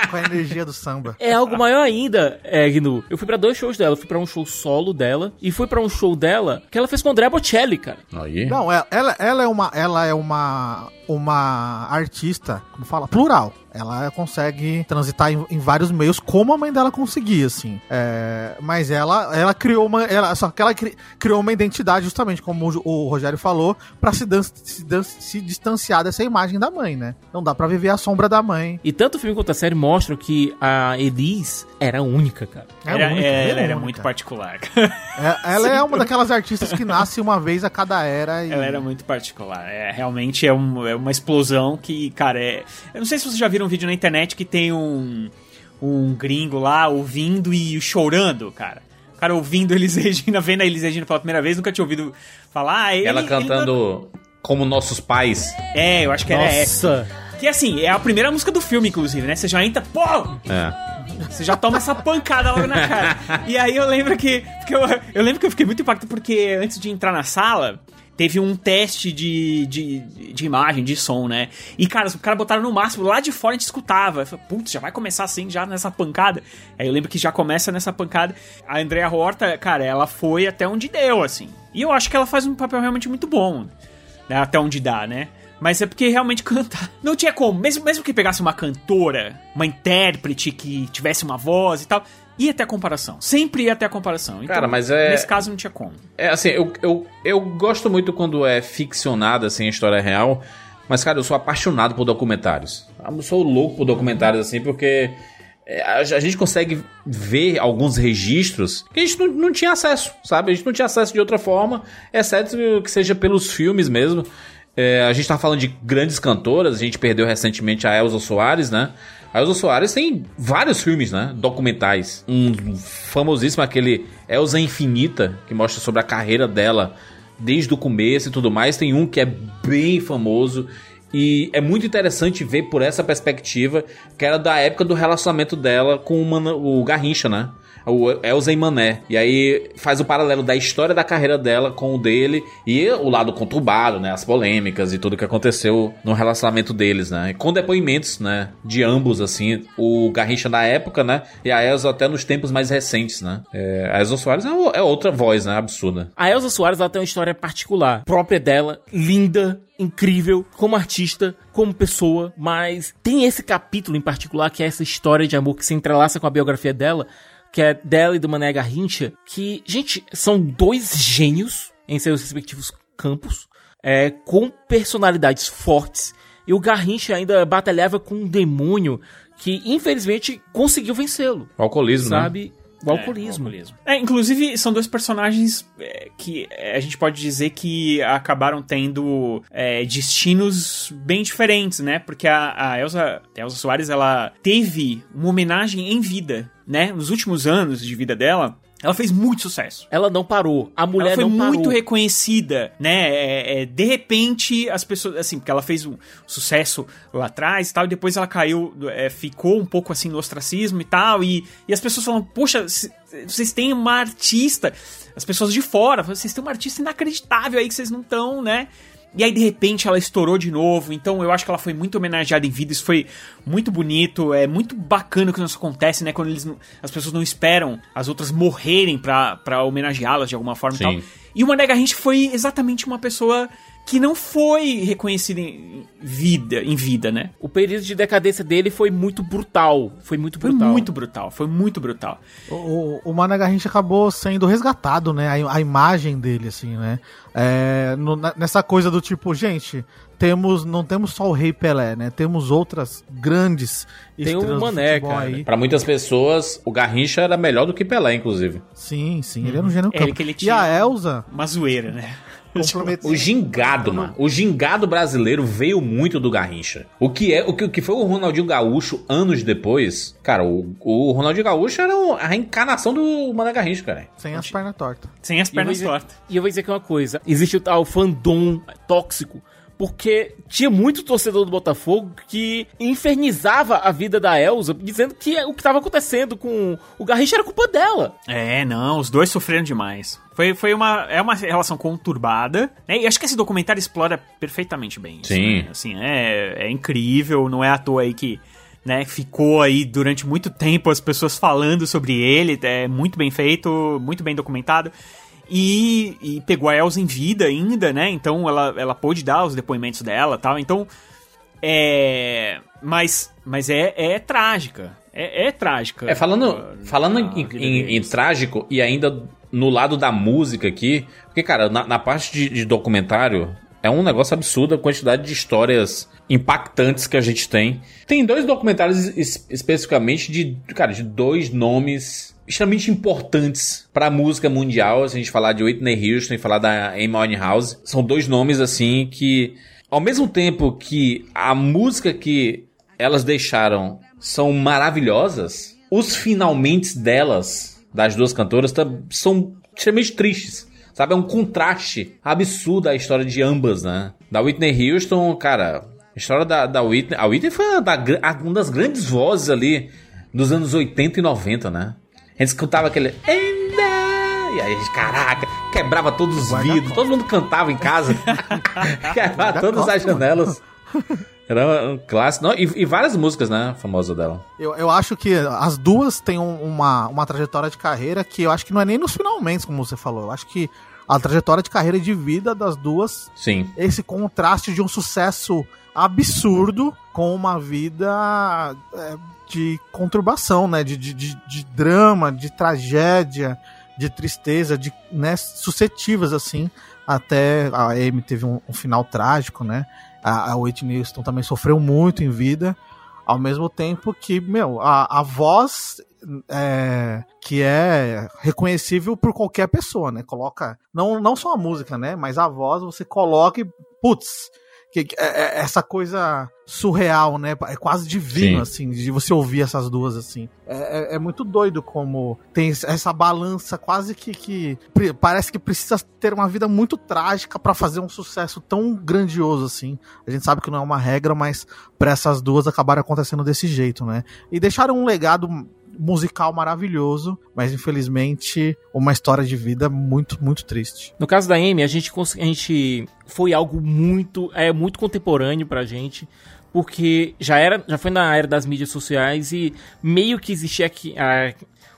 com a energia do samba. É algo maior ainda, é, Gnu. Eu fui pra dois shows dela. Eu fui pra um show solo dela e fui pra um show dela que ela fez com o André Bocelli, cara. Aí. Não, ela, ela, ela é uma, ela é uma, uma artista, como fala, plural. Ela consegue transitar em, em vários meios, como a mãe dela conseguia, assim. É, mas ela, ela criou uma, ela, só que ela cri- criou uma identidade justamente, como o, o Rogério falou, pra se, dan- se, dan- se distanciar dessa imagem da mãe, né? Não dá pra viver a sombra da mãe. E tanto o filme quanto a série mostram que a Elis era única, cara. É Era- única, é, ela era única. muito particular. É- ela é uma daquelas artistas que nasce uma vez a cada era. E... Ela era muito particular. É, realmente é, um- é uma explosão que, cara, é. Eu não sei se vocês já viram um vídeo na internet que tem um, um gringo lá ouvindo e chorando, cara. O cara ouvindo Elis Regina, vendo a Elis Regina pela primeira vez, nunca tinha ouvido falar. Ah, ele- Ela ele- cantando como nossos pais. É, eu acho que era essa. Que assim, é a primeira música do filme, inclusive, né? Você já entra, pô! É. Você já toma essa pancada logo na cara. E aí eu lembro que. Porque eu, eu lembro que eu fiquei muito impactado porque antes de entrar na sala. Teve um teste de, de, de imagem, de som, né? E, cara, os caras botaram no máximo, lá de fora a gente escutava. Eu falei, putz, já vai começar assim, já nessa pancada. Aí eu lembro que já começa nessa pancada. A Andrea Horta, cara, ela foi até onde deu, assim. E eu acho que ela faz um papel realmente muito bom, né? Até onde dá, né? Mas é porque realmente cantar. Não tinha como. Mesmo, mesmo que pegasse uma cantora, uma intérprete que tivesse uma voz e tal, ia ter a comparação. Sempre ia ter a comparação. Então, Cara, mas é- Nesse caso não tinha como. É, assim, eu, eu, eu gosto muito quando é ficcionada, assim, a história real. Mas, cara, eu sou apaixonado por documentários. Eu sou louco por documentários, assim, porque é, a, a gente consegue ver alguns registros que a gente não, não tinha acesso, sabe? A gente não tinha acesso de outra forma, exceto que seja pelos filmes mesmo. É, a gente tá falando de grandes cantoras, a gente perdeu recentemente a Elza Soares, né? A Elza Soares tem vários filmes, né? Documentais. Um famosíssimo, aquele Elza Infinita, que mostra sobre a carreira dela desde o começo e tudo mais. Tem um que é bem famoso. E é muito interessante ver por essa perspectiva, que era da época do relacionamento dela com o, Mano- o Garrincha, né? O Elza e Mané. E aí faz o paralelo da história da carreira dela com o dele e o lado conturbado, né? As polêmicas e tudo que aconteceu no relacionamento deles, né? E com depoimentos, né? De ambos, assim. O Garrincha na época, né? E a Elza até nos tempos mais recentes, né? É, a Elza Soares é, é outra voz, né? Absurda. A Elza Soares ela tem uma história particular, própria dela, linda, incrível, como artista, como pessoa, mas tem esse capítulo em particular que é essa história de amor que se entrelaça com a biografia dela, que é dela e do Mané Garrincha, que, gente, são dois gênios em seus respectivos campos, é, com personalidades fortes, e o Garrincha ainda batalhava com um demônio que, infelizmente, conseguiu vencê-lo, O alcoolismo, né? sabe? O alcoolismo. É, inclusive, são dois personagens é, que é, a gente pode dizer que acabaram tendo é, destinos bem diferentes, né? Porque a, a Elsa, a Elsa Soares, ela teve uma homenagem em vida, né? Nos últimos anos de vida dela, ela fez muito sucesso. Ela não parou. A mulher ela foi não parou. muito reconhecida, né? É, é, de repente, as pessoas, assim, porque ela fez um sucesso lá atrás e tal, e depois ela caiu, é, ficou um pouco assim no ostracismo e tal, e, e as pessoas falam, poxa, vocês têm uma artista, as pessoas de fora, falam, vocês têm uma artista inacreditável aí que vocês não estão, né? E aí, de repente, ela estourou de novo. Então, eu acho que ela foi muito homenageada em vida. Isso foi muito bonito. É muito bacana quando isso acontece, né? Quando eles, as pessoas não esperam as outras morrerem pra, pra homenageá-las de alguma forma Sim. e tal. E o Mané Garrincha foi exatamente uma pessoa que não foi reconhecida em vida, em vida, né? O período de decadência dele foi muito brutal. Foi muito Foi brutal. muito brutal, foi muito brutal. O, o, o Mané Garrincha acabou sendo resgatado, né? A, a imagem dele, assim, né? É, no- nessa coisa do tipo, gente, temos, não temos só o Rei Pelé, né? Temos outras grandes Tem o Mané, cara. aí. Pra muitas pessoas, o Garrincha era melhor do que Pelé, inclusive. Sim, sim, ele era um gênio É, campo. que ele E tinha- a Elsa, Uma zoeira, né? O gingado, mano. O gingado brasileiro veio muito do Garrincha. O que é o que, o que foi o Ronaldinho Gaúcho anos depois? Cara, o, o Ronaldinho Gaúcho era a reencarnação do Mané Garrincha, cara. Sem as pernas tortas. Sem as pernas tortas. E eu vou dizer aqui uma coisa: existe o tal fandom tóxico. Porque tinha muito torcedor do Botafogo que infernizava a vida da Elza, dizendo que o que estava acontecendo com o Garrincha era culpa dela. É, não, os dois sofreram demais. Foi, foi uma, é uma relação conturbada, né? E acho que esse documentário explora perfeitamente bem isso. Sim. né? Assim, é, é incrível, não é à toa aí que né, ficou aí durante muito tempo as pessoas falando sobre ele, é muito bem feito, muito bem documentado. E, e pegou a Elsa em vida ainda, né? Então ela, ela pôde dar os depoimentos dela e tal. Então, é. Mas, mas é, é trágica. É, é trágica. É, falando, Ah, falando a em, em- em trágico e ainda no lado da música aqui, porque, cara, na, na parte de, de documentário, é um negócio absurdo a quantidade de histórias impactantes que a gente tem. Tem dois documentários es- especificamente de, cara, de dois nomes extremamente importantes para a música mundial, se a gente falar de Whitney Houston e falar da Amy Winehouse. São dois nomes, assim, que ao mesmo tempo que a música que elas deixaram são maravilhosas, os finalmente delas, das duas cantoras, tam- são extremamente tristes. Sabe, é um contraste absurdo a história de ambas, né? Da Whitney Houston, cara, a história da, da Whitney. A Whitney foi uma, da uma das grandes vozes ali dos anos 80 e 90, né? A gente escutava aquele. E aí, a gente, caraca, quebrava todos os vidros, todo mundo cantava em casa, quebrava todas as janelas. Era um clássico. Não, e, e várias músicas, né? Famosas dela. Eu, eu acho que as duas têm um- uma, uma trajetória de carreira que eu acho que não é nem nos finalmente, como você falou. Eu acho que a trajetória de carreira e de vida das duas, Sim. esse contraste de um sucesso absurdo com uma vida é, de conturbação, né? De, de, de, de drama, de tragédia, de tristeza, de né, suscetivas, assim. Até a Amy teve um, um final trágico, né? A, a Whitney Houston também sofreu muito em vida. Ao mesmo tempo que, meu, a, a voz é, que é reconhecível por qualquer pessoa, né? Coloca, não, não só a música, né? Mas a voz você coloca e, putz, que, é- é essa coisa surreal, né? É quase divino, Sim. assim, de você ouvir essas duas, assim. É, é- é muito doido como tem essa balança quase que, que parece que precisa ter uma vida muito trágica pra fazer um sucesso tão grandioso, assim. A gente sabe que não é uma regra, mas pra essas duas acabaram acontecendo desse jeito, né? E deixaram um legado musical maravilhoso, mas infelizmente uma história de vida muito, muito triste. No caso da Amy, a gente, a gente foi algo muito, é muito contemporâneo pra gente, porque já era, já foi na era das mídias sociais e meio que existia aqui, ah,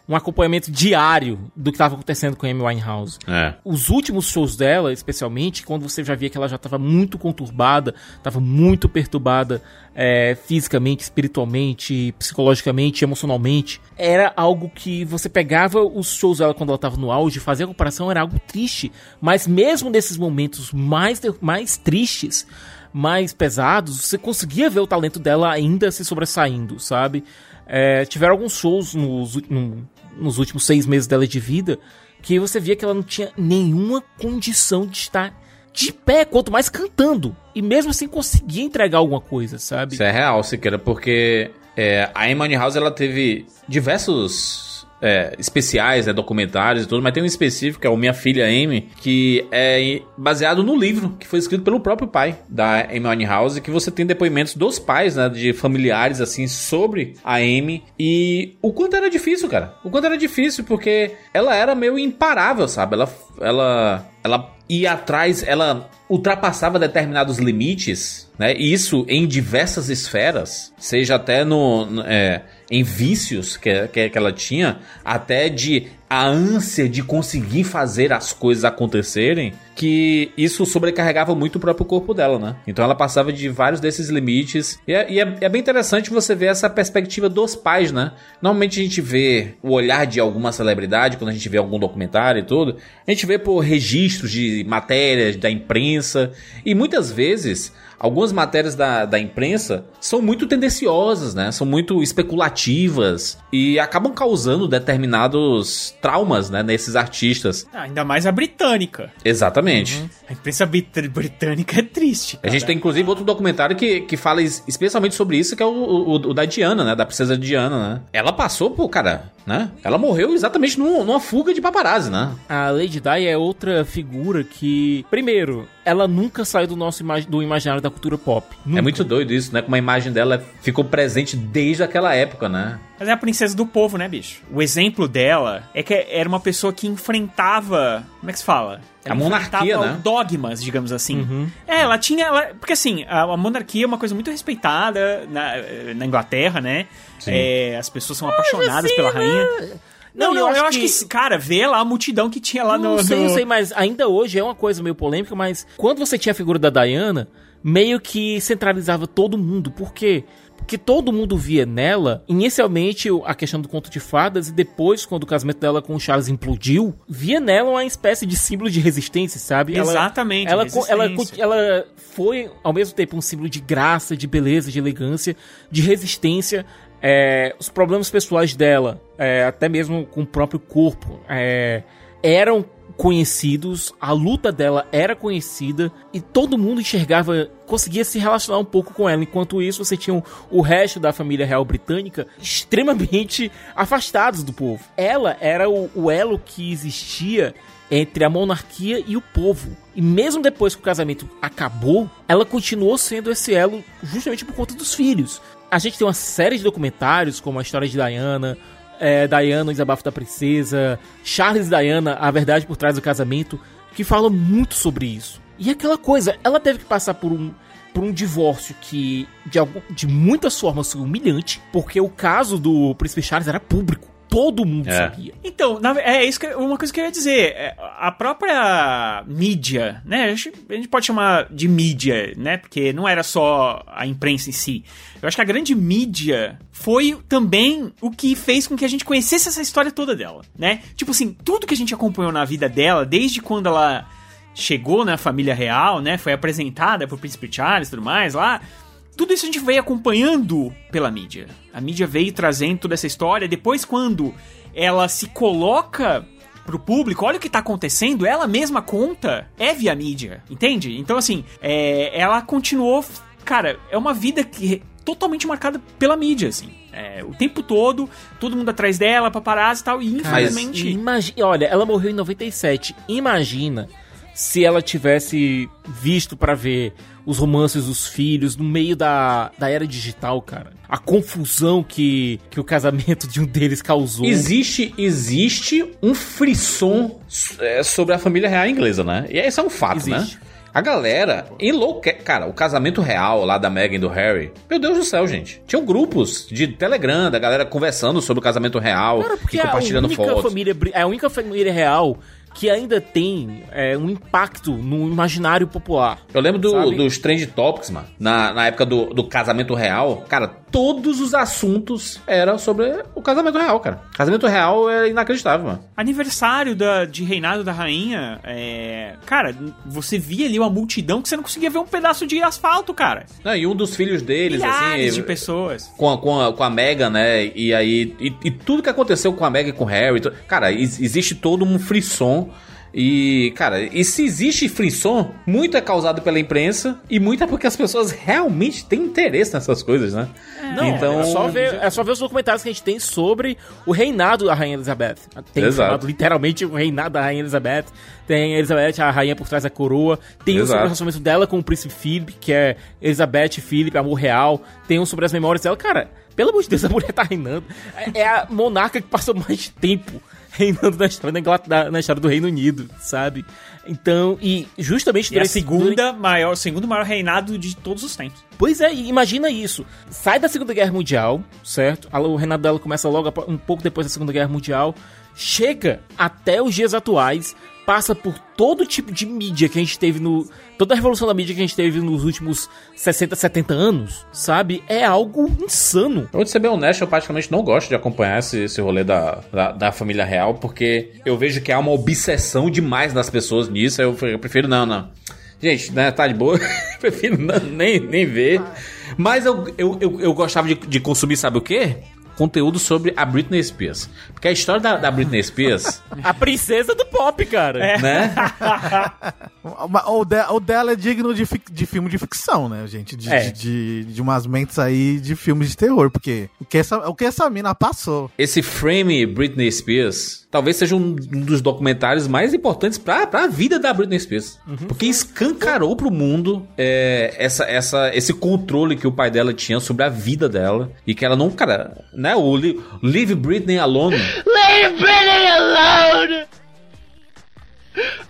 um acompanhamento diário do que estava acontecendo com a Amy Winehouse. É. Os últimos shows dela, especialmente, quando você já via que ela já estava muito conturbada, estava muito perturbada é, fisicamente, espiritualmente, psicologicamente, emocionalmente, era algo que você pegava os shows dela quando ela estava no auge, fazia a comparação, era algo triste. Mas mesmo nesses momentos mais, mais tristes, mais pesados, você conseguia ver o talento dela ainda se sobressaindo, sabe? É, tiveram alguns shows nos, no- nos últimos seis meses dela de vida que você via que ela não tinha nenhuma condição de estar de pé, quanto mais cantando. E mesmo assim conseguia entregar alguma coisa, sabe? Isso é real, Siqueira, porque é, a Amy House ela teve diversos é, especiais, né, documentários e tudo, mas tem um específico, que é o Minha Filha Amy, que é baseado no livro que foi escrito pelo próprio pai da Amy House, que você tem depoimentos dos pais, né, de familiares, assim, sobre a Amy e o quanto era difícil, cara. O quanto era difícil, porque ela era meio imparável, sabe? Ela, ela, ela ia atrás, ela ultrapassava determinados limites, né? E isso em diversas esferas, seja até no, no- é, em vícios que, que, que ela tinha, até de a ânsia de conseguir fazer as coisas acontecerem, que isso sobrecarregava muito o próprio corpo dela, né? Então ela passava de vários desses limites. E é, e é- é bem interessante você ver essa perspectiva dos pais, né? Normalmente a gente vê o olhar de alguma celebridade quando a gente vê algum documentário e tudo. A gente vê por registros de matérias da imprensa. E muitas vezes algumas matérias da, da imprensa são muito tendenciosas, né? São muito especulativas e acabam causando determinados traumas, né? Nesses artistas. Ah, ainda mais a britânica. Exatamente. Exatamente. A imprensa brit- britânica é triste. A gente cara. tem, inclusive, outro documentário que, que fala es- especialmente sobre isso, que é o, o, o da Diana, né? Da princesa Diana, né? Ela passou por, cara, né? Ela morreu exatamente num- numa fuga de paparazzi, né? A Lady Di é outra figura que, primeiro, ela nunca saiu do nosso imag- do imaginário da cultura pop. Nunca. É muito doido isso, né? Como a imagem dela ficou presente desde aquela época, né? Mas é a princesa do povo, né, bicho? O exemplo dela é que era uma pessoa que enfrentava. Como é que se fala? A monarquia, enfrentava né? Dogmas, digamos assim. É, ela tinha. ela- porque assim, a, a monarquia é uma coisa muito respeitada na, na Inglaterra, né? É, as pessoas são apaixonadas pela rainha. Não, Não, não, eu eu, acho acho, que- que... cara, vê lá a multidão que tinha lá não no. sei, no- eu sei, mas ainda hoje é uma coisa meio polêmica, mas quando você tinha a figura da Diana, meio que centralizava todo mundo. Por quê? Porque todo mundo via nela, inicialmente a questão do conto de fadas, e depois, quando o casamento dela com o Charles implodiu, via nela uma espécie de símbolo de resistência, sabe? Ela- Exatamente, Ela, ela, ela foi, ao mesmo tempo, um símbolo de graça, de beleza, de elegância, de resistência. É, os problemas pessoais dela, é, até mesmo com o próprio corpo, é, eram conhecidos, a luta dela era conhecida e todo mundo enxergava, conseguia se relacionar um pouco com ela. Enquanto isso, você tinha o, resto da família real britânica extremamente afastados do povo. Ela era o, o elo que existia entre a monarquia e o povo. E mesmo depois que o casamento acabou, ela continuou sendo esse elo justamente por conta dos filhos. A gente tem uma série de documentários, como a história de Diana, é, Diana, o desabafo da princesa, Charles e Diana, a verdade por trás do casamento, que falam muito sobre isso. E aquela coisa, ela teve que passar por um, por um divórcio que, de, algum, de muitas formas, foi humilhante, porque o caso do príncipe Charles era público. Todo mundo É. sabia. Então, na- é isso que uma coisa que eu ia dizer. É, A própria mídia, né? A gente, a gente pode chamar de mídia, né? Porque não era só a imprensa em si. Eu acho que a grande mídia foi também o que fez com que a gente conhecesse essa história toda dela, né? Tipo assim, tudo que a gente acompanhou na vida dela, desde quando ela chegou na família real, né? Foi apresentada pro príncipe Charles e tudo mais lá. Tudo isso a gente veio acompanhando pela mídia. A mídia veio trazendo toda essa história. Depois, quando ela se coloca pro público, olha o que tá acontecendo, ela mesma conta, é via mídia, entende? Então, assim, é, ela continuou. Cara, é uma vida que totalmente marcada pela mídia, assim. É, o tempo todo, todo mundo atrás dela, paparazzi e tal, e infelizmente. Imagi- olha, ela morreu em 97. Imagina se ela tivesse visto pra ver os romances dos filhos no meio da, da era digital, cara. A confusão que, que o casamento de um deles causou. Existe, existe um frisson é, sobre a família real inglesa, né? E esse é um fato, Existe. né? A galera enlouquece. Cara, o casamento real lá da Meghan e do Harry. Meu Deus do céu, gente. Tinham grupos de Telegram da galera conversando sobre o casamento real Cara, e é compartilhando fotos. é a única família real que ainda tem é, um impacto no imaginário popular. Eu lembro do- dos Trend Topics, mano. Na, na época do, do casamento real, cara, todos os assuntos eram sobre o casamento real, cara. Casamento real é inacreditável, mano. Aniversário da, de reinado da rainha, é. Cara, você via ali uma multidão que você não conseguia ver um pedaço de asfalto, cara. Não, e um dos filhos deles, Milhares assim. de pessoas. com a, com a, com a Meghan, né? E aí. E, e tudo que aconteceu com a Meghan e com o Harry. Cara, ex- existe todo um frisson. E, cara, e se existe frisson, muito é causado pela imprensa e muito é porque as pessoas realmente têm interesse nessas coisas, né? Não, então. é só, ver, é só ver os documentários que a gente tem sobre o reinado da Rainha Elizabeth. Tem Exato. chamado literalmente o reinado da Rainha Elizabeth. Tem a Elizabeth, a rainha por trás da coroa. Tem um sobre o relacionamento dela com o príncipe Philip, que é Elizabeth e Philip, amor real. Tem um sobre as memórias dela. Cara, pelo amor de Deus, a mulher tá reinando. É é a monarca que passou mais tempo reinando na história, da na história do Reino Unido, sabe? Então, e justamente E a durante- segunda maior, segundo maior reinado de todos os tempos. Pois é, imagina isso. Sai da Segunda Guerra Mundial, certo? O reinado dela começa logo um pouco depois da Segunda Guerra Mundial. Chega até os dias atuais, passa por todo tipo de mídia que a gente teve no. Toda a revolução da mídia que a gente teve nos últimos 60, 70 anos, sabe? É algo insano. Eu vou ser bem honesto, eu praticamente não gosto de acompanhar esse, esse rolê da, da, da família real, porque eu vejo que há uma obsessão demais das pessoas nisso. Eu, eu prefiro não, não. Gente, né, tá de boa. prefiro não- nem, nem ver. Mas eu, eu, eu, eu gostava de, de consumir, sabe o quê? Conteúdo sobre a Britney Spears. Porque a história da, da Britney Spears, A princesa do pop, cara. né? O, o de- o dela é digno de, fic- de filme de ficção, né, gente? De, É. de, de, de umas mentes aí de filmes de terror, porque o que essa, o que essa mina passou. Esse frame Britney Spears talvez seja um dos documentários mais importantes pra, pra vida da Britney Spears. Porque escancarou pro mundo é, essa, essa, esse controle que o pai dela tinha sobre a vida dela. E que ela não, cara, né? O li- Leave Britney Alone. Leave Britney alone!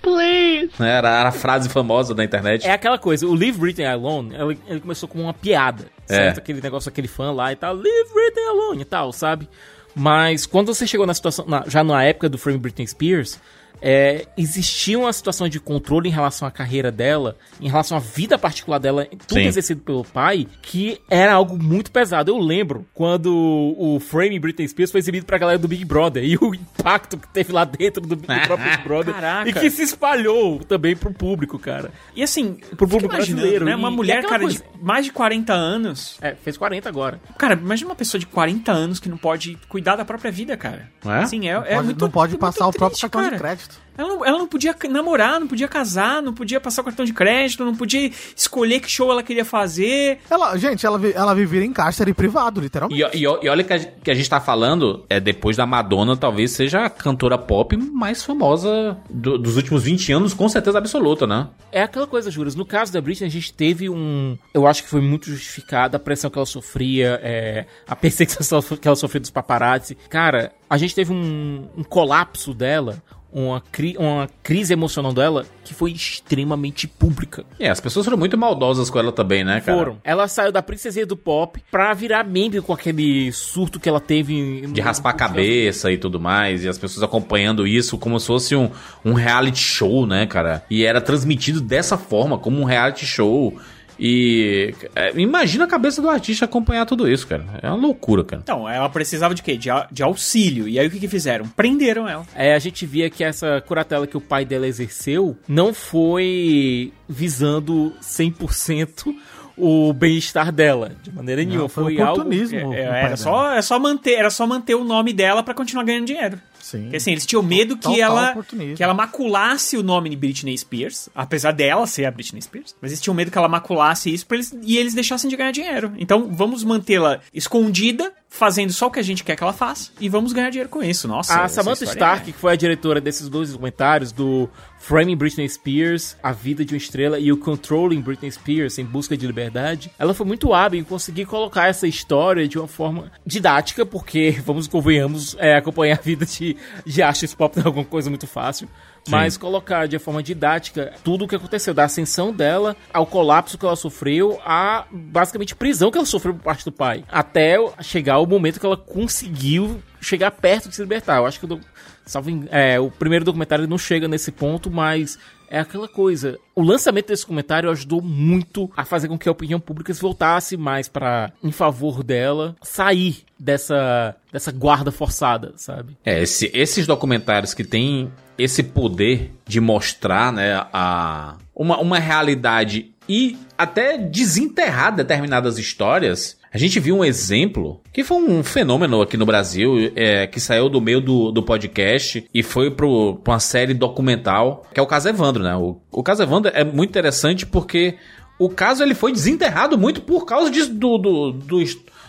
Please! né, Era, a frase famosa da internet. É aquela coisa, o Leave Britney Alone, ele, ele começou com uma piada, É. certo? Aquele negócio, aquele fã lá e tal, Leave Britney Alone e tal, sabe? Mas quando você chegou na situação, na- já na época do Frame Britney Spears, é, existia uma situação de controle em relação à carreira dela, em relação à vida particular dela, tudo Sim. exercido pelo pai, que era algo muito pesado. Eu lembro quando o Frame Britney Spears foi exibido pra galera do Big Brother e o impacto que teve lá dentro do, do próprio Big Brother Caraca. e que se espalhou também pro público, cara. E assim, Pro público brasileiro, né? Uma e mulher, cara, coisa- de mais de 40 anos. É, fez 40 agora. Cara, imagina uma pessoa de 40 anos que não pode cuidar da própria vida, cara. É? Assim, é, é Pode- muito não pode muito passar o próprio triste, cartão de cara. Crédito. Ela não, ela não podia namorar, não podia casar, não podia passar o cartão de crédito, não podia escolher que show ela queria fazer. Ela, gente, ela, ela vivia em cárcere privado, literalmente. E, e- e olha que a, gente- que a gente tá falando, é depois da Madonna, talvez seja a cantora pop mais famosa do- dos últimos 20 anos, com certeza absoluta, né? É aquela coisa, Juras. No caso da Britney, a gente teve um. Eu acho que foi muito justificada a pressão que ela sofria, é, a perseguição que ela sofria dos paparazzi. Cara, a gente teve um, um colapso dela, uma, cri- uma crise emocional dela que foi extremamente pública. É, as pessoas foram muito maldosas com ela também, né, cara? Foram. Ela saiu da princesinha do pop pra virar meme com aquele surto que ela teve. De raspar a cabeça e tudo mais, e as pessoas acompanhando isso como se fosse um, um reality show, né, cara? E era transmitido dessa forma, como um reality show. E é, imagina a cabeça do artista acompanhar tudo isso, cara. É uma loucura, cara. Então, ela precisava de quê? De, de auxílio. E aí o que, que fizeram? Prenderam ela. É, a gente via que essa curatela que o pai dela exerceu não foi visando 100% o bem-estar dela, de maneira nenhuma. foi Foi, algo. oportunismo. É, o é, pai era, dela. só, era, só manter, era só manter o nome dela pra continuar ganhando dinheiro. Sim. Porque assim, eles tinham medo que Total ela oportunismo. que ela maculasse o nome de Britney Spears, apesar dela ser a Britney Spears. Mas eles tinham medo que ela maculasse isso pra eles, e eles deixassem de ganhar dinheiro. Então vamos mantê-la escondida, fazendo só o que a gente quer que ela faça, e vamos ganhar dinheiro com isso. Nossa, A Samantha história Stark, é- que foi a diretora desses dois documentários, do Framing Britney Spears, A Vida de uma Estrela e o Controlling Britney Spears, Em Busca de Liberdade, ela foi muito hábil em conseguir colocar essa história de uma forma didática, porque, vamos convenhamos, é, acompanhar a vida de, de artistas pop não é alguma coisa muito fácil. Mas colocar de forma didática tudo o que aconteceu, da ascensão dela, ao colapso que ela sofreu, a basicamente prisão que ela sofreu por parte do pai. Até chegar o momento que ela conseguiu chegar perto de se libertar. Eu acho que o, salvo é, o primeiro documentário não chega nesse ponto, mas é aquela coisa. O lançamento desse documentário ajudou muito a fazer com que a opinião pública se voltasse mais para em favor dela sair dessa dessa guarda forçada, sabe? É, esse- esses documentários que têm esse poder de mostrar, né, a, uma, uma realidade e até desenterrar determinadas histórias. A gente viu um exemplo que foi um fenômeno aqui no Brasil, é, que saiu do meio do, do podcast e foi pro, pra uma série documental, que é o caso Evandro, né? O, o caso Evandro é muito interessante porque o caso ele foi desenterrado muito por causa disso, do, do, do,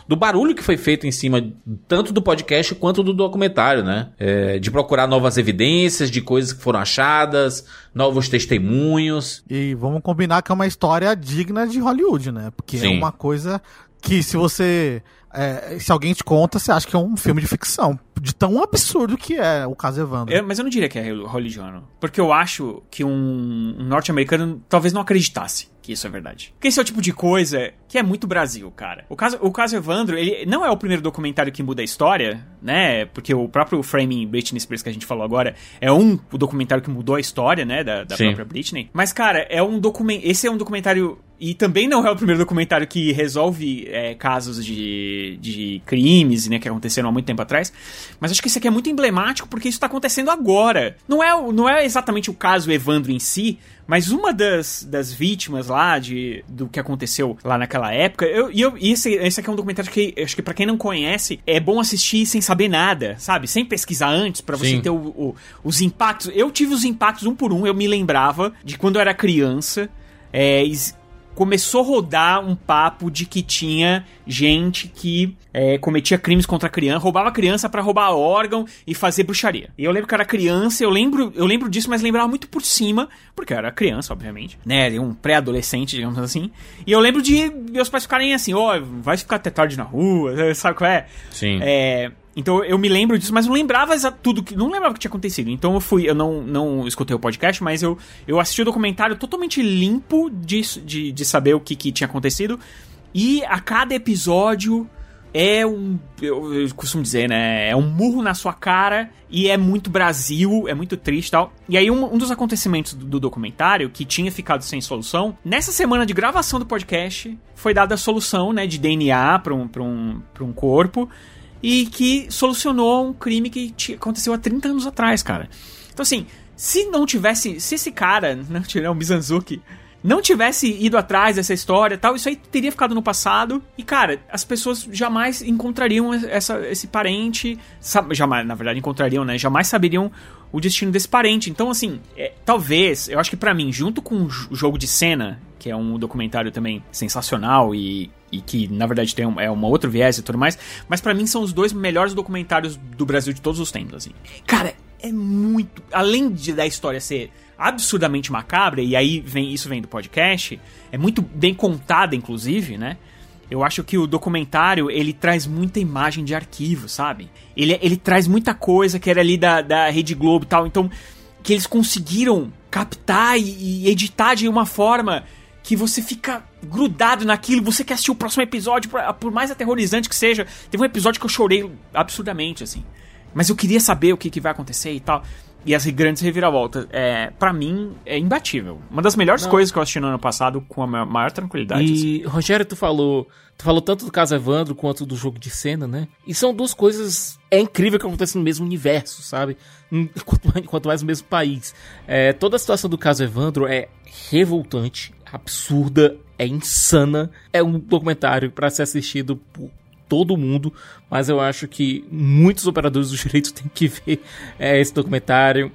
do barulho que foi feito em cima tanto do podcast quanto do documentário, né? É, de procurar novas evidências, de coisas que foram achadas, novos testemunhos. E vamos combinar que é uma história digna de Hollywood, né? Porque Sim. é uma coisa que se você. é, se alguém te conta, você acha que é um filme de ficção. De tão absurdo que é o caso Evandro. Eu- mas eu não diria que é religiono. Porque eu acho que um, um norte-americano talvez não acreditasse que isso é verdade. Porque esse é o tipo de coisa que é muito Brasil, cara. O caso, o caso Evandro, ele não é o primeiro documentário que muda a história, né? Porque o próprio Framing Britney Spears que a gente falou agora é um o documentário que mudou a história, né? Da, da própria Britney. Mas, cara, é um documento. Esse é um documentário E também não é o primeiro documentário que resolve é, casos de, de crimes, né, que aconteceram há muito tempo atrás. Mas acho que esse aqui é muito emblemático porque isso tá acontecendo agora. Não é, não é exatamente o caso Evandro em si, mas uma das, das vítimas lá de, do que aconteceu lá naquela época. Eu, e eu, esse, esse aqui é um documentário que acho que pra quem não conhece, é bom assistir sem saber nada, sabe? Sem pesquisar antes, pra você Sim. ter o- o- os impactos. Eu tive os impactos um por um, eu me lembrava de quando eu era criança. É, começou a rodar um papo de que tinha gente que é, cometia crimes contra a criança, roubava a criança pra roubar órgão e fazer bruxaria. E eu lembro que eu era criança, eu lembro, eu lembro disso, mas lembrava muito por cima, porque eu era criança, obviamente, né, um pré-adolescente, digamos assim. E eu lembro de meus pais ficarem assim, ó, vai ficar até tarde na rua, sabe qual é? Sim. É, então eu me lembro disso, mas não lembrava tudo que. Não lembrava o que tinha acontecido. Então eu fui, eu não, não escutei o podcast, mas eu, eu assisti o documentário totalmente limpo de, de, saber o que, que tinha acontecido. E a cada episódio é um. Eu, eu costumo dizer, né? É um murro na sua cara e é muito Brasil, é muito triste e tal. E aí, um, um dos acontecimentos do, do documentário, que tinha ficado sem solução, nessa semana de gravação do podcast, foi dada a solução, né? De DNA pra um, um, um corpo e que solucionou um crime que aconteceu há 30 anos atrás, cara. Então, assim, se não tivesse. Se esse cara, né, o Mizanzuki, não tivesse ido atrás dessa história tal, isso aí teria ficado no passado. E, cara, as pessoas jamais encontrariam essa, esse parente. Jamais, na verdade, encontrariam, né? Jamais saberiam o destino desse parente. Então, assim, é, talvez, eu acho que pra mim, junto com o jogo de cena, que é um documentário também sensacional e, e que, na verdade, tem um, é uma outro viés e tudo mais, mas pra mim são os dois melhores documentários do Brasil de todos os tempos, assim. Cara, é muito. Além de da história ser absurdamente macabra, e aí vem isso vem do podcast, é muito bem contada, inclusive, né? Eu acho que o documentário, ele traz muita imagem de arquivo, sabe? Ele, ele traz muita coisa que era ali da, da Rede Globo e tal, então... Que eles conseguiram captar e, e editar de uma forma que você fica grudado naquilo, você quer assistir o próximo episódio, por, mais aterrorizante que seja. Teve um episódio que eu chorei absurdamente, assim. Mas eu queria saber o que, que vai acontecer e tal. E as grandes reviravoltas. É, para mim, é imbatível. Uma das melhores coisas que eu assisti no ano passado com a ma- maior tranquilidade. assim. E, Rogério, tu falou. Tu falou tanto do caso Evandro quanto do jogo de cena, né? E são duas coisas. É incrível que acontecem no mesmo universo, sabe? Quanto mais, quanto mais no mesmo país. É, toda a situação do caso Evandro é revoltante, absurda, é insana. É um documentário pra ser assistido por todo mundo, mas eu acho que muitos operadores do direito têm que ver é, esse documentário.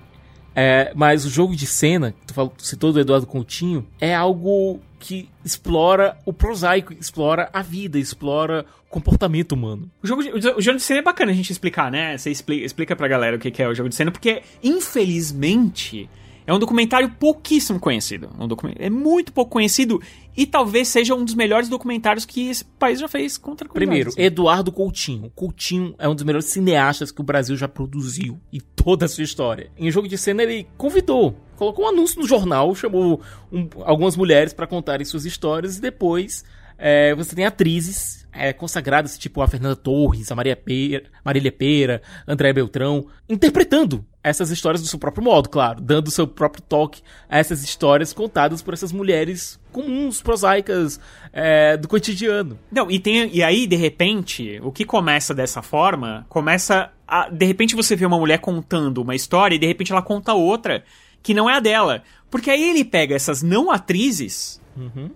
É, mas o jogo de cena, que tu, falou, citou do Eduardo Coutinho, é algo que explora o prosaico, explora a vida, explora o comportamento humano. O jogo, de, o jogo de cena é bacana a gente explicar, né? Você explica, explica pra galera o que é o jogo de cena, porque, infelizmente, é um documentário pouquíssimo conhecido. Um document... É muito pouco conhecido e talvez seja um dos melhores documentários que esse país já fez contra a Primeiro. Eduardo Coutinho. Coutinho é um dos melhores cineastas que o Brasil já produziu em toda a sua história. Em jogo de cena, ele convidou, colocou um anúncio no jornal, chamou um- algumas mulheres para contarem suas histórias e depois é, você tem atrizes é, consagradas, tipo a Fernanda Torres, a Maria Pera, Marília Pera, André Beltrão, interpretando essas histórias do seu próprio modo, claro, dando seu próprio toque a essas histórias contadas por essas mulheres comuns, prosaicas é, do cotidiano. Não, e, tem, e aí, de repente, o que começa dessa forma, começa a. De repente você vê uma mulher contando uma história e de repente ela conta outra que não é a dela. Porque aí ele pega essas não atrizes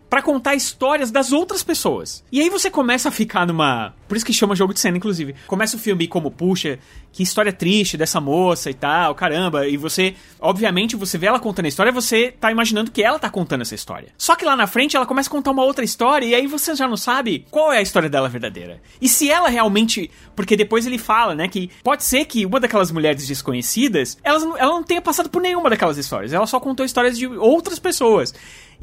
pra contar histórias das outras pessoas. E aí você começa a ficar numa. Por isso que chama jogo de cena, inclusive. Começa o filme como, puxa, que história triste dessa moça e tal, caramba. E você, obviamente, você vê ela contando a história, você tá imaginando que ela tá contando essa história. Só que lá na frente ela começa a contar uma outra história e aí você já não sabe qual é a história dela verdadeira. E se ela realmente. Porque depois ele fala, né, que pode ser que uma daquelas mulheres desconhecidas, ela não tenha passado por nenhuma daquelas histórias. Ela só contou histórias de outras pessoas.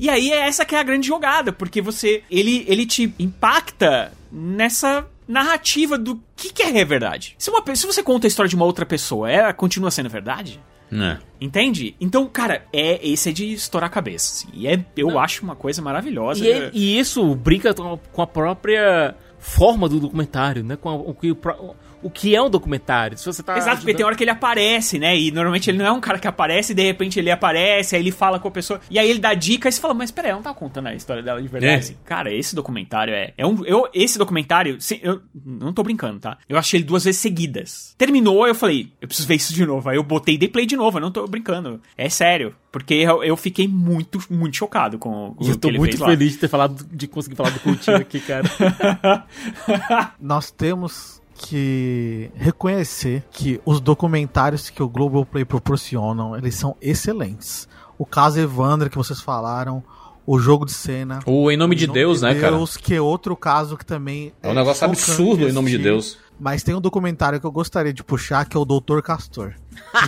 E aí é essa que é a grande jogada, porque você. Ele, ele te impacta nessa narrativa do que, que é verdade. Se, uma, se você conta a história de uma outra pessoa, ela continua sendo verdade? Né? Entende? Então, cara, é esse é de estourar a cabeça. assim. E é, eu acho uma coisa maravilhosa. E, ele- e isso brinca com a própria forma do documentário, né? Com a- o que o, o que é um documentário. Se você tá Exato, porque ajudando- tem hora que ele aparece, né? E normalmente ele não é um cara que aparece e de repente ele aparece, aí ele fala com a pessoa. E aí ele dá dica e você fala, mas peraí, eu não tá contando a história dela de verdade. É. Assim, Cara, esse documentário é. é um, eu, esse documentário, se- eu não tô brincando, tá? Eu achei ele duas vezes seguidas. Terminou, eu falei, eu preciso ver isso de novo. Aí eu botei e dei play de novo, eu não tô brincando. É sério. Porque eu, eu fiquei muito, muito chocado com, com E eu o que tô ele muito fez lá. feliz de ter falado, de conseguir falar do Coutinho aqui, cara. Nós temos que reconhecer que os documentários que o Globoplay proporcionam, eles são excelentes. O caso Evandro que vocês falaram, o jogo de cena. O Em Nome de Em Nome Deus, né, cara? Deus, que é outro caso que também É um negócio chocante absurdo Em Nome de. Deus. Mas tem um documentário que eu gostaria de puxar, que é o Doutor Castor.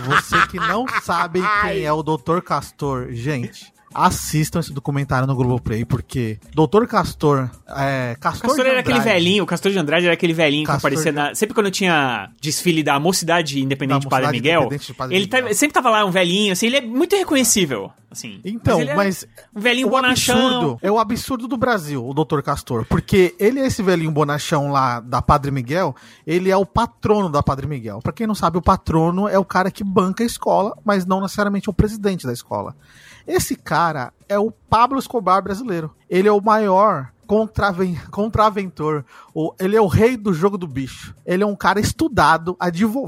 Você que não sabe quem é o Doutor Castor, gente, assistam esse documentário no Globoplay, porque Doutor Castor, é, Castor, Castor era aquele velhinho, o Castor de Andrade era aquele velhinho Castor que aparecia de- na. Sempre quando tinha desfile da Mocidade Independente Da de Padre Mocidade Miguel, Independente de Padre ele Miguel. tá- sempre tava lá um velhinho, assim, ele é muito reconhecível. Assim. Então, ele é mas Um velhinho bonachão. absurdo é o absurdo do Brasil, o Dr. Castor. Porque ele é esse velhinho bonachão lá da Padre Miguel, ele é o patrono da Padre Miguel. Pra quem não sabe, o patrono é o cara que banca a escola, mas não necessariamente o presidente da escola. Esse cara é o Pablo Escobar brasileiro. Ele é o maior contraven contraventor. O, ele é o rei do jogo do bicho. Ele é um cara estudado,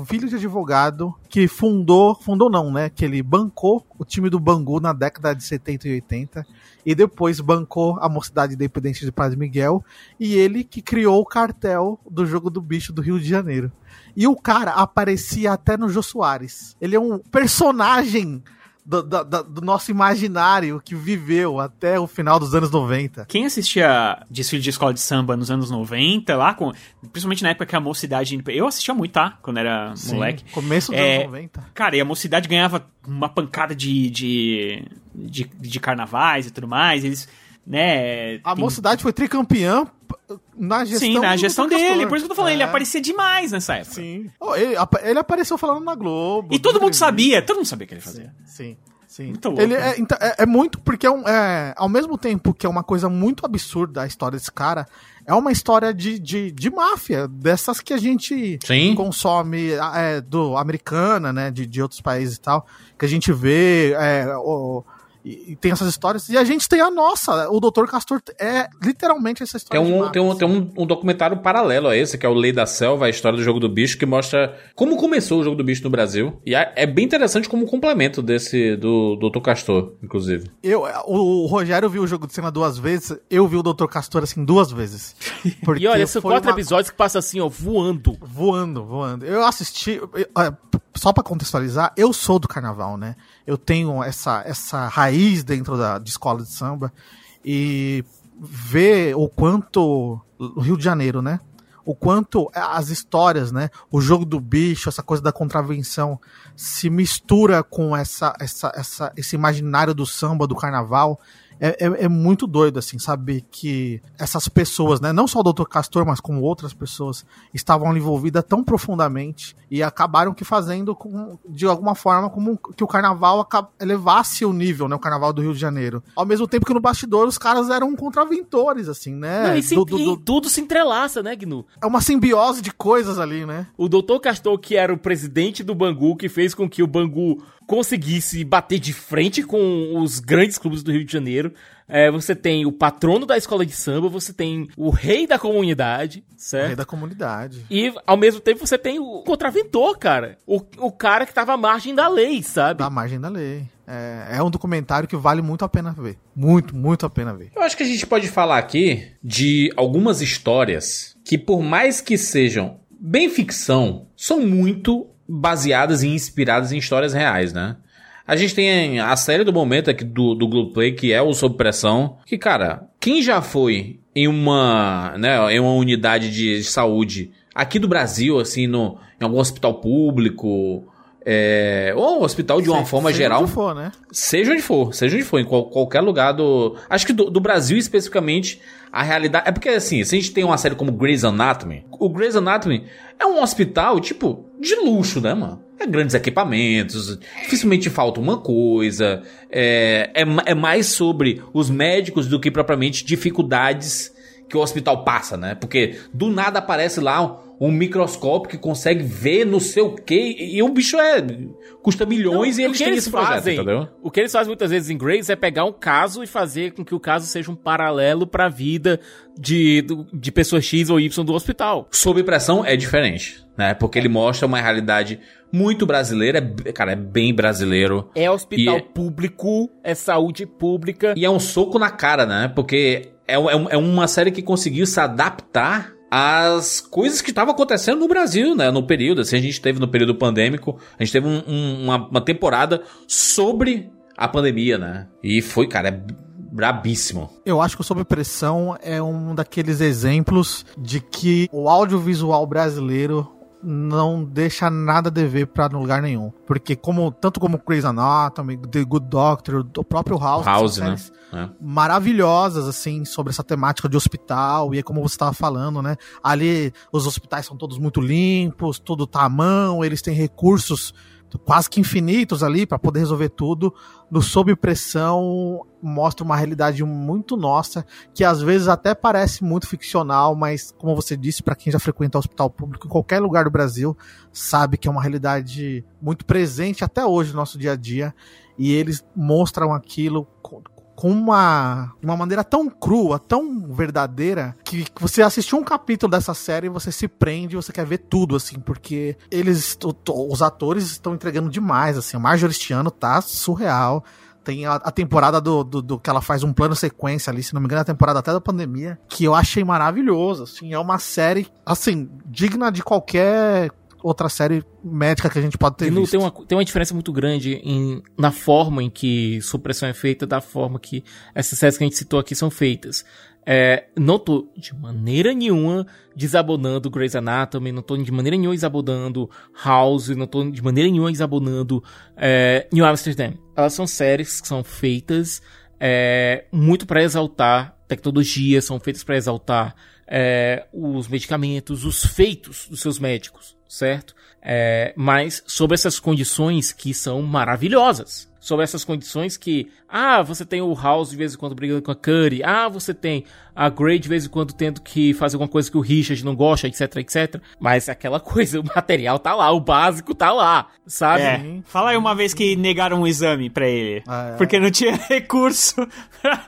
filho de advogado, que fundou, fundou não, né? Que ele bancou o time do Bangu na década de 70 e 80 e depois bancou a Mocidade Independente de Padre Miguel e ele que criou o cartel do jogo do bicho do Rio de Janeiro. E o cara aparecia até no Jô Soares. Ele é um personagem do, do- do- nosso imaginário que viveu até o final dos anos 90. Quem assistia desfile de escola de samba nos anos 90, lá, com, principalmente na época que a mocidade. Eu assistia muito, tá? Quando era moleque. Começo dos É, anos 90. Cara, e a mocidade ganhava uma pancada de, de, de, de carnavais e tudo mais. Eles, né. A tem- mocidade foi tricampeã na gestão Sim, na gestão Dr. Castor. dele. Por isso que eu tô falando, ele É. aparecia demais nessa época. Sim. Oh, ele, ele apareceu falando na Globo. E todo mundo entrevista. sabia, todo mundo sabia o que ele fazia. Sim, sim. Muito louco. Ele é, então, é, é muito porque é, um, é, ao mesmo tempo que é uma coisa muito absurda a história desse cara, é uma história de, de, de máfia, dessas que a gente Sim. consome é, do americana, né, de, de outros países e tal, que a gente vê é, o- e, e tem essas histórias, e a gente tem a nossa, o Dr. Castor é literalmente essa Tem história de um, tem, um, tem um, um documentário paralelo a esse, que é o Lei da Selva, a história do jogo do bicho, que mostra como começou o jogo do bicho no Brasil. E é, é bem interessante como complemento desse do Dr. Castor, inclusive. Eu, o, o Rogério viu o jogo de cena duas vezes, eu vi o Dr. Castor assim duas vezes. Porque E olha, são quatro uma- episódios que passam assim, ó, voando. Voando, voando. Eu assisti. eu- é, só pra contextualizar, eu sou do carnaval, né? Eu tenho essa, essa raiz dentro da, de escola de samba. E ver o quanto. O Rio de Janeiro, né? O quanto as histórias, né? O jogo do bicho, essa coisa da contravenção, se mistura com essa, essa, essa, esse imaginário do samba, do carnaval. É, é, é muito doido, assim, saber que essas pessoas, né, não só o Dr. Castor, mas como outras pessoas, estavam envolvidas tão profundamente e acabaram que fazendo com, de alguma forma como que o carnaval elevasse o nível, né, o carnaval do Rio de Janeiro. Ao mesmo tempo que no bastidor os caras eram contraventores, assim, né? Não, e, se- do- do- do- tudo se entrelaça, né, Gnu? é uma simbiose de coisas ali, né? O Dr. Castor, que era o presidente do Bangu, que fez com que o Bangu conseguisse bater de frente com os grandes clubes do Rio de Janeiro. É, você tem o patrono da escola de samba, você tem o rei da comunidade, Rei certo? da comunidade. E ao mesmo tempo você tem o contraventor, cara. O, o cara que tava à margem da lei, sabe? Da margem da lei. É, é um documentário que vale muito a pena ver. Muito, muito a pena ver. Eu acho que a gente pode falar aqui de algumas histórias que, por mais que sejam bem ficção, são muito baseadas e inspiradas em histórias reais, né? A gente tem a série do momento aqui do, do Globoplay, que é o Sob Pressão, que, cara, quem já foi em uma, né, em uma unidade de saúde aqui do Brasil, assim, no, em algum hospital público, é, ou um hospital de uma Se- forma seja geral, onde for, né? Seja onde for, seja onde for, em qual- qualquer lugar do. Acho que do, do Brasil especificamente, a realidade. É porque assim, se a gente tem uma série como Grey's Anatomy, o Grey's Anatomy é um hospital, tipo, de luxo, né, mano? É grandes equipamentos, dificilmente falta uma coisa. É, é, é mais sobre os médicos do que propriamente dificuldades que o hospital passa, né? Porque do nada aparece lá um, microscópio que consegue ver no seu quê. E o bicho é. custa milhões Não, e o eles que têm eles esse projeto, fazem, entendeu? O que eles fazem muitas vezes em Grace é pegar um caso e fazer com que o caso seja um paralelo pra vida de, de pessoa X ou Y do hospital. Sob pressão é diferente, né? Porque ele mostra uma realidade muito brasileira, é, cara, é bem brasileiro. É hospital E é- público, é saúde pública. E é um soco na cara, né? Porque é, é é uma série que conseguiu se adaptar às coisas que estavam acontecendo no Brasil, né? No período, assim, a gente teve no período pandêmico, a gente teve um- um- uma, uma temporada sobre a pandemia, né? E foi, cara, é brabíssimo. Eu acho que o Sob Pressão é um daqueles exemplos de que o audiovisual brasileiro não deixa nada a dever pra lugar nenhum. Porque como tanto como Grey's Anatomy, The Good Doctor, o próprio House, House, né? séries É. maravilhosas assim sobre essa temática de hospital e é como você estava falando, né? Ali os hospitais são todos muito limpos, tudo tá à mão, eles têm recursos quase que infinitos ali para poder resolver tudo. No Sob Pressão mostra uma realidade muito nossa, que às vezes até parece muito ficcional, mas como você disse, para quem já frequenta hospital público em qualquer lugar do Brasil, sabe que é uma realidade muito presente até hoje no nosso dia a dia, e eles mostram aquilo com uma, uma maneira tão crua, tão verdadeira, que você assistiu um capítulo dessa série e você se prende você quer ver tudo, assim, porque eles, os atores estão entregando demais, assim, o Marjorie este ano tá surreal. Tem a, a temporada do, do, do que ela faz um plano sequência ali, se não me engano, a temporada até da pandemia, que eu achei maravilhoso, assim, é uma série, assim, digna de qualquer outra série médica que a gente pode ter E visto. tem, uma, tem uma diferença muito grande em, na forma em que supressão é feita, da forma que essas séries que a gente citou aqui são feitas. É, não tô de maneira nenhuma desabonando Grey's Anatomy, não tô de maneira nenhuma desabonando House, não tô de maneira nenhuma desabonando é, New Amsterdam. Elas são séries que são feitas é, muito para exaltar tecnologia, são feitas para exaltar é, os medicamentos, os feitos dos seus médicos, certo? É, mas sobre essas condições que são maravilhosas. Sobre essas condições que, ah, você tem o House de vez em quando brigando com a Curry, ah, você tem a Grey de vez em quando tendo que fazer alguma coisa que o Richard não gosta, etc, etc. Mas aquela coisa, o material tá lá, o básico tá lá, sabe? É. Fala aí uma vez que negaram um exame pra ele. Ah, é. Porque não tinha recurso.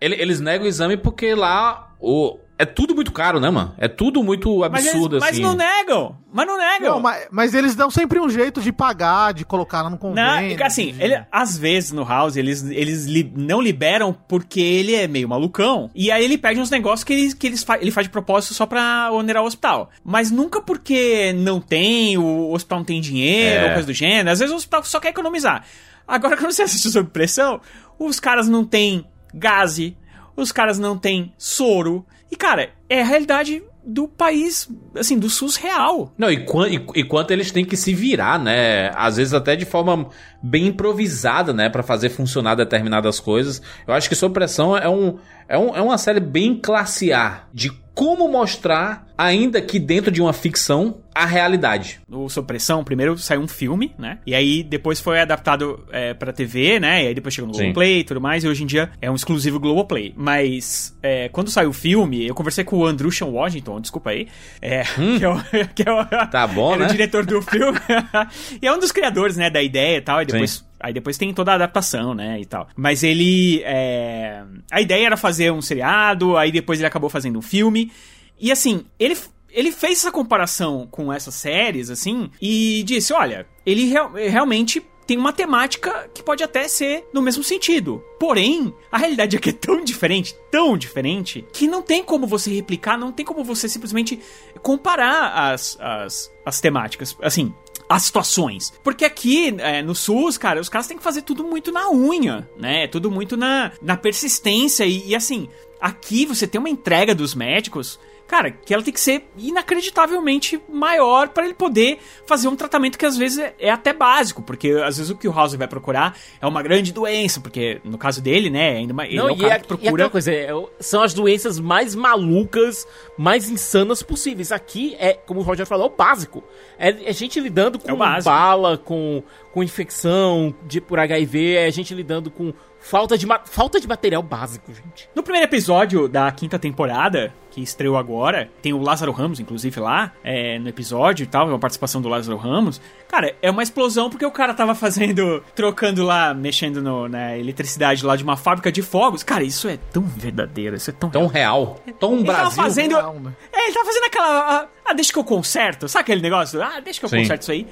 Ele- eles negam o exame porque lá o, é tudo muito caro, né, mano? É tudo muito mas, eles, absurdo, mas assim. não negam. Mas não negam. Não, mas, mas eles dão sempre um jeito de pagar, de colocar lá no Não, convênio. assim, de- ele, às vezes no House eles, eles li- não liberam porque ele é meio malucão. E aí ele pede uns negócios que, ele, que eles fa- ele faz de propósito só pra onerar o hospital. Mas nunca porque não tem, o hospital não tem dinheiro É. ou coisa do gênero. Às vezes o hospital só quer economizar. Agora, quando você assiste sob pressão, os caras não têm gaze, os caras não têm soro. E, cara, é a realidade do país, assim, do SUS real. Não, e, quan- e, e quanto eles têm que se virar, né? Às vezes até de forma bem improvisada, né? Pra fazer funcionar determinadas coisas. Eu acho que Sob Pressão é, um, é, um, é uma série bem classe A. De como mostrar, ainda que dentro de uma ficção, a realidade. O Sob Pressão, primeiro saiu um filme, né? E aí depois foi adaptado é, pra TV, né? E aí depois chegou no Sim. Globoplay e tudo mais. E hoje em dia é um exclusivo Globoplay. Mas é, quando saiu o filme, eu conversei com o Andrushan Washington, desculpa aí. É, que é o, que é o- Hum. Tá bom, né? o diretor do filme. e é um dos criadores, né, da ideia e tal. E depois Sim. Aí depois tem toda a adaptação, né, e tal. Mas ele, é... A ideia era fazer um seriado, aí depois ele acabou fazendo um filme. E assim, ele, ele fez essa comparação com essas séries, assim, e disse, olha, ele real- realmente tem uma temática que pode até ser no mesmo sentido. Porém, a realidade aqui é tão diferente, tão diferente, que não tem como você replicar, não tem como você simplesmente comparar as, as, as temáticas. Assim, as situações. Porque aqui, é, no SUS, cara, os caras têm que fazer tudo muito na unha, né? Tudo muito na, na persistência. E, e, assim, aqui você tem uma entrega dos médicos, cara, que ela tem que ser inacreditavelmente maior para ele poder fazer um tratamento que às vezes é, é até básico. Porque às vezes o que o House vai procurar é uma grande doença. Porque no caso dele, né, ainda mais. Ele Não, é o cara é, que procura. coisa, é, são as doenças mais malucas, mais insanas possíveis. Aqui é, como o Roger falou, é o básico. É, é gente lidando com É bala, com, com infecção de, por HIV, é gente lidando com Falta de, falta de material básico, gente. No primeiro episódio da quinta temporada, que estreou agora, tem o Lázaro Ramos, inclusive, lá, é, no episódio e tal, uma participação do Lázaro Ramos. Cara, é uma explosão porque o cara tava fazendo, trocando lá, mexendo no, na eletricidade lá de uma fábrica de fogos. Cara, isso é tão verdadeiro, isso é tão, tão real. Tão ele Brasil. Tava fazendo, real, né? é, ele tava fazendo aquela, ah, ah, deixa que eu conserto, sabe aquele negócio? Ah, deixa que eu Sim. conserto isso aí.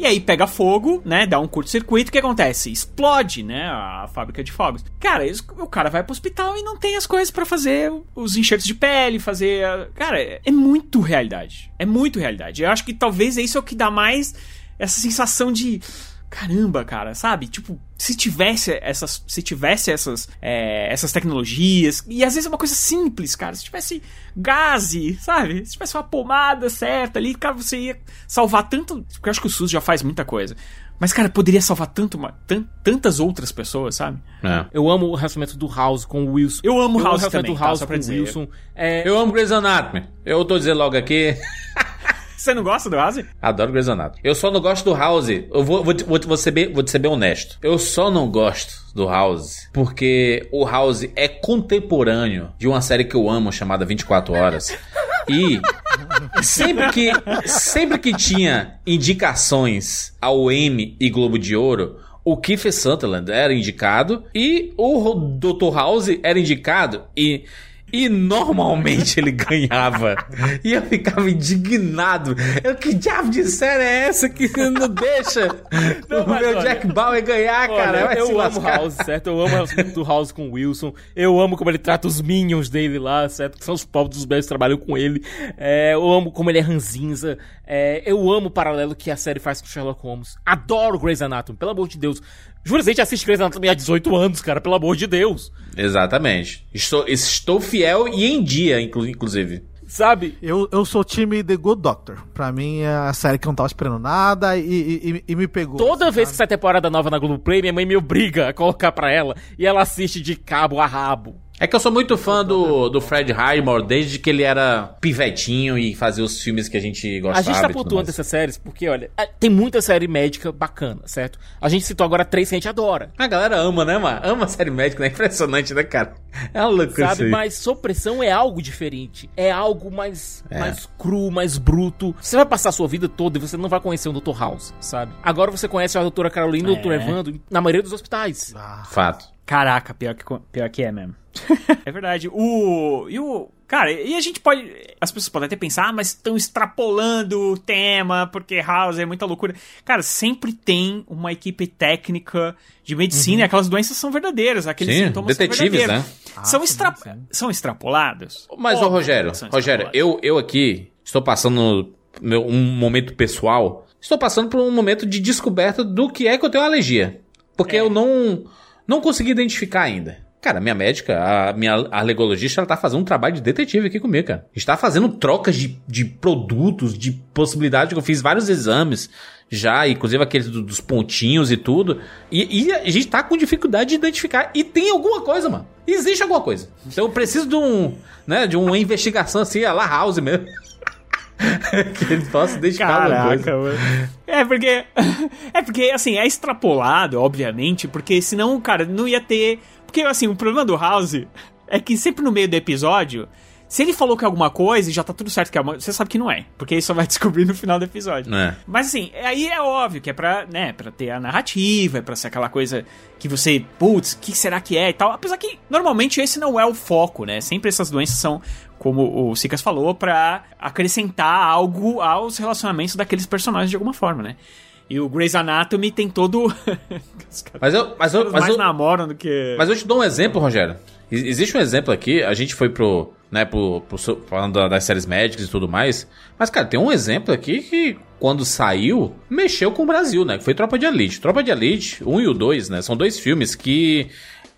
E aí pega fogo, né? Dá um curto-circuito, o que acontece? Explode, né? A fábrica de fogos. Cara, isso- o cara vai pro hospital e não tem as coisas pra fazer os enxertos de pele, fazer. Cara, é é muito realidade. É muito realidade. Eu acho que talvez isso é o que dá mais essa sensação de. Caramba, cara, sabe? Tipo, se tivesse essas, se tivesse essas, é, essas tecnologias, e às vezes é uma coisa simples, cara. Se tivesse gase, sabe? Se tivesse uma pomada certa ali, cara, você ia salvar tanto. Porque eu acho que o SUS já faz muita coisa. Mas, cara, poderia salvar tanto, uma- tan- tantas outras pessoas, sabe? É. Eu amo o relacionamento do House com o Wilson. Eu amo o House relacionamento também, do tá? House pra com o. Wilson. É, Eu amo Grey's Anatomy. Eu tô dizendo logo aqui. Você não gosta do House? Adoro Grey's Anatomy. Eu só não gosto do House. Eu vou, vou, vou, vou, ser bem, vou ser bem honesto. Eu só não gosto do House porque o House é contemporâneo de uma série que eu amo chamada 24 Horas. E sempre que, sempre que tinha indicações ao Emmy e Globo de Ouro, o Kiefer Sutherland era indicado e o Dr. House era indicado e e normalmente ele ganhava. E eu ficava indignado. Eu, que diabo de série é essa que não deixa Não, o meu olha- Jack Bauer ganhar, Olha, cara? Vai eu amo lascar. House, certo? Eu amo o House com o Wilson. Eu amo como ele trata os minions dele lá, certo? Que são os povos dos velhos que trabalham com ele. É, eu amo como ele é ranzinza. É, eu amo o paralelo que a série faz com Sherlock Holmes. Adoro Grey's Anatomy, pelo amor de Deus. Juro, a gente assiste Grey's Anatomy há 18 anos, cara, pelo amor de Deus. Exatamente. Estou, estou fiel e em dia, inclu- inclusive. Sabe? Eu, eu sou time The Good Doctor. Pra mim é a série que eu não tava esperando nada e, e, e- me pegou. Toda assim, vez que sabe? sai temporada nova na Globoplay, minha mãe me obriga a colocar pra ela e ela assiste de cabo a rabo. É que eu sou muito fã do, do Fred Highmore desde que ele era pivetinho e fazia os filmes que a gente gostava. A gente tá pontuando essas séries porque, olha, a- tem muita série médica bacana, certo? A gente citou agora três que a gente adora. A galera ama, né, mano? Ama a série médica, né? Impressionante, né, cara? É uma loucura isso Sabe, mas Sopressão é algo diferente. É algo mais, É. mais cru, mais bruto. Você vai passar a sua vida toda e você não vai conhecer o Dr. House, sabe? Agora você conhece a doutora Carolina e o Dr. É. Evandro na maioria dos hospitais. Ah, Fato. Caraca, pior que, pior que é mesmo. é verdade. O. E o. Cara, e a gente pode. As pessoas podem até pensar, ah, mas estão extrapolando o tema, porque House é muita loucura. Cara, sempre tem uma equipe técnica de medicina e aquelas doenças são verdadeiras. Aqueles Sim, sintomas detetives, são verdadeiros. né? são, Ah, sim, extra... são extrapolados? Mas, ô Rogério, são Rogério, eu, eu aqui estou passando meu- um momento pessoal. Estou passando por um momento de descoberta do que é que eu tenho alergia. Porque É. eu não, não consegui identificar ainda. Cara, minha médica, a minha alergologista, ela tá fazendo um trabalho de detetive aqui comigo, cara. Está fazendo trocas de, de produtos, de possibilidade, eu fiz vários exames já, inclusive aqueles do- dos pontinhos e tudo. E, e a gente tá com dificuldade de identificar. E tem alguma coisa, mano. Existe alguma coisa. Então eu preciso de um, né, de uma investigação assim, a la house mesmo. que eles possam coisa. Caraca, mano. É porque. É porque, assim, é extrapolado, obviamente, porque senão, cara, não ia ter. Porque, assim, o problema do House é que sempre no meio do episódio. Se ele falou que é alguma coisa e já tá tudo certo que é uma, você sabe que não é, porque ele só vai descobrir no final do episódio. É. Mas assim, aí é óbvio que é pra, né, pra ter a narrativa, é pra ser aquela coisa que você, putz, o que será que é e tal. Apesar que normalmente esse não é o foco, né? Sempre essas doenças são, como o Sicas falou, pra acrescentar algo aos relacionamentos daqueles personagens de alguma forma, né? E o Grey's Anatomy tem todo. Os caras Mas eu, mas eu, mas mais eu, namoram do que. Mas eu te dou um exemplo, Rogério. Ex- Existe um exemplo aqui, a gente foi pro, né, pro, pro falando da- das séries médicas e tudo mais. Mas, cara, tem um exemplo aqui que, quando saiu, mexeu com o Brasil, né? Que foi Tropa de Elite. Tropa de Elite, 1 e o 2, né? São dois filmes que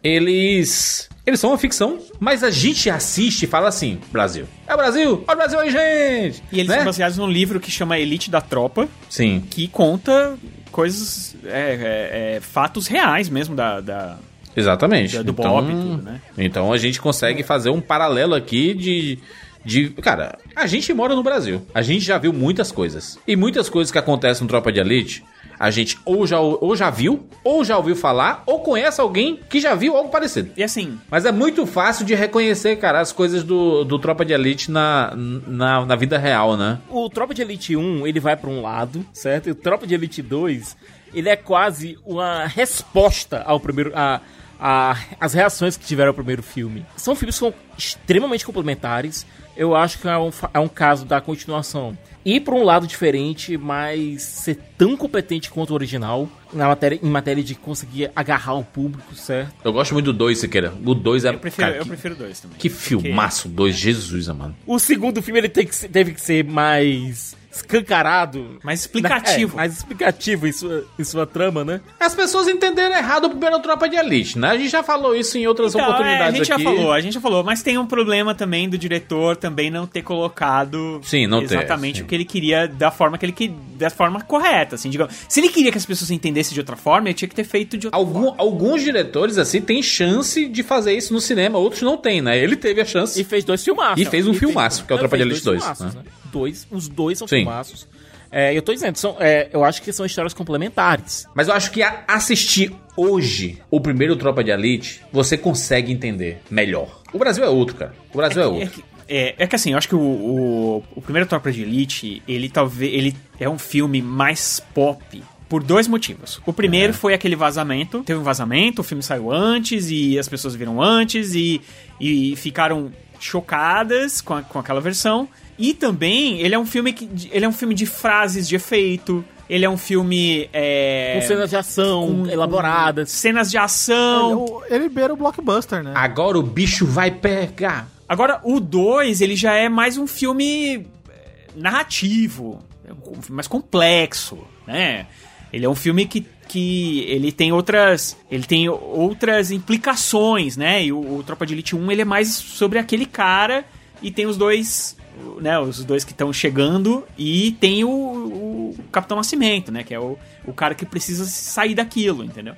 eles. Eles são uma ficção, mas a gente assiste e fala assim: Brasil. É o Brasil! Olha o Brasil aí, gente! E eles né? são baseados num livro que chama Elite da Tropa, Sim. que conta coisas. É, é, é, fatos reais mesmo da, da, Exatamente. do Então- Bob e tudo, né? Então a gente consegue fazer um paralelo aqui de. De, cara, a gente mora no Brasil. A gente já viu muitas coisas. E muitas coisas que acontecem no Tropa de Elite, a gente ou já, ou já viu, ou já ouviu falar, ou conhece alguém que já viu algo parecido. E assim, Mas é muito fácil de reconhecer, cara, as coisas do, do Tropa de Elite na, na, na vida real, né? O Tropa de Elite 1, ele vai pra um lado, certo? E o Tropa de Elite 2, ele é quase uma resposta ao primeiro... A, a, as reações que tiveram ao primeiro filme. São filmes que são extremamente complementares. Eu acho que é um, é um caso da continuação. Ir pra um lado diferente, mas ser tão competente quanto o original na matéria, em matéria de conseguir agarrar o público, certo? Eu gosto muito do 2, Siqueira. O 2 é. eu prefiro, cara, eu que, prefiro dois também. que filmaço, 2, Jesus, mano. O segundo filme ele tem que ser- teve que ser mais escancarado. Mais explicativo. É, mais explicativo em sua, em sua trama, né? As pessoas entenderam errado o primeiro Tropa de Elite, né? A gente já falou isso em outras Então, é, oportunidades a gente aqui. já falou, a gente já falou, mas tem um problema também do diretor também não ter colocado Sim, não ter, exatamente sim. o que ele queria da forma que ele que da forma correta, assim, digamos. Se ele queria que as pessoas entendessem de outra forma, ele tinha que ter feito de outra Algum- forma. alguns diretores, assim, têm chance de fazer isso no cinema, outros não têm, né? Ele teve a chance. E fez dois filmaços. E fez um filmaço, que é o Tropa de Elite dois 2, filmaços, né? né? Dois, os dois são Sim. filmaços. É, eu tô dizendo, são, é, eu acho que são histórias complementares. Mas eu acho que assistir hoje o primeiro Tropa de Elite, você consegue entender melhor. O Brasil é outro, cara. O Brasil é, É outro. que, é, é que assim, eu acho que o, o, o primeiro Tropa de Elite, ele talvez ele é um filme mais pop por dois motivos. O É. primeiro foi aquele vazamento, teve um vazamento, o filme saiu antes e as pessoas viram antes e, e ficaram chocadas com, a- com aquela versão. E também ele é um filme que ele é um filme de frases de efeito. Ele é um filme é, Com cenas de ação com- elaboradas. cenas de ação. Ele, ele beira o blockbuster, né? Agora o bicho vai pegar. Agora, o 2, ele já é mais um filme eh, narrativo, é um filme mais complexo, né? Ele é um filme que, que ele tem outras ele tem outras implicações, né? E o, o Tropa de Elite 1, ele é mais sobre aquele cara e tem os dois, né, os dois que estão chegando e tem o, o Capitão Nascimento, né, que é o, o cara que precisa sair daquilo, entendeu?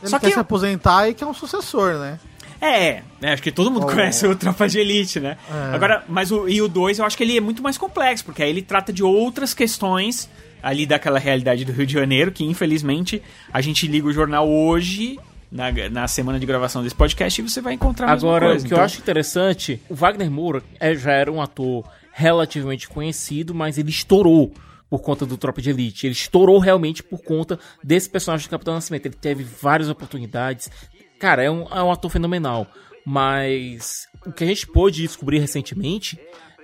Ele Só quer que se aposentar e quer um sucessor, né? é, né, acho que todo mundo Oh. conhece o Tropa de Elite, né? É. Agora, mas o, e o 2 eu acho que ele é muito mais complexo, porque aí ele trata de outras questões ali daquela realidade do Rio de Janeiro, que infelizmente a gente liga o jornal hoje, na, na semana de gravação desse podcast, e você vai encontrar Agora, coisa. o que eu acho interessante, o Wagner Moura é, já era um ator relativamente conhecido, mas ele estourou por conta do Tropa de Elite. Ele estourou realmente por conta desse personagem do Capitão Nascimento. Ele teve várias oportunidades. Cara, é um, é um ator fenomenal. Mas o que a gente pôde descobrir recentemente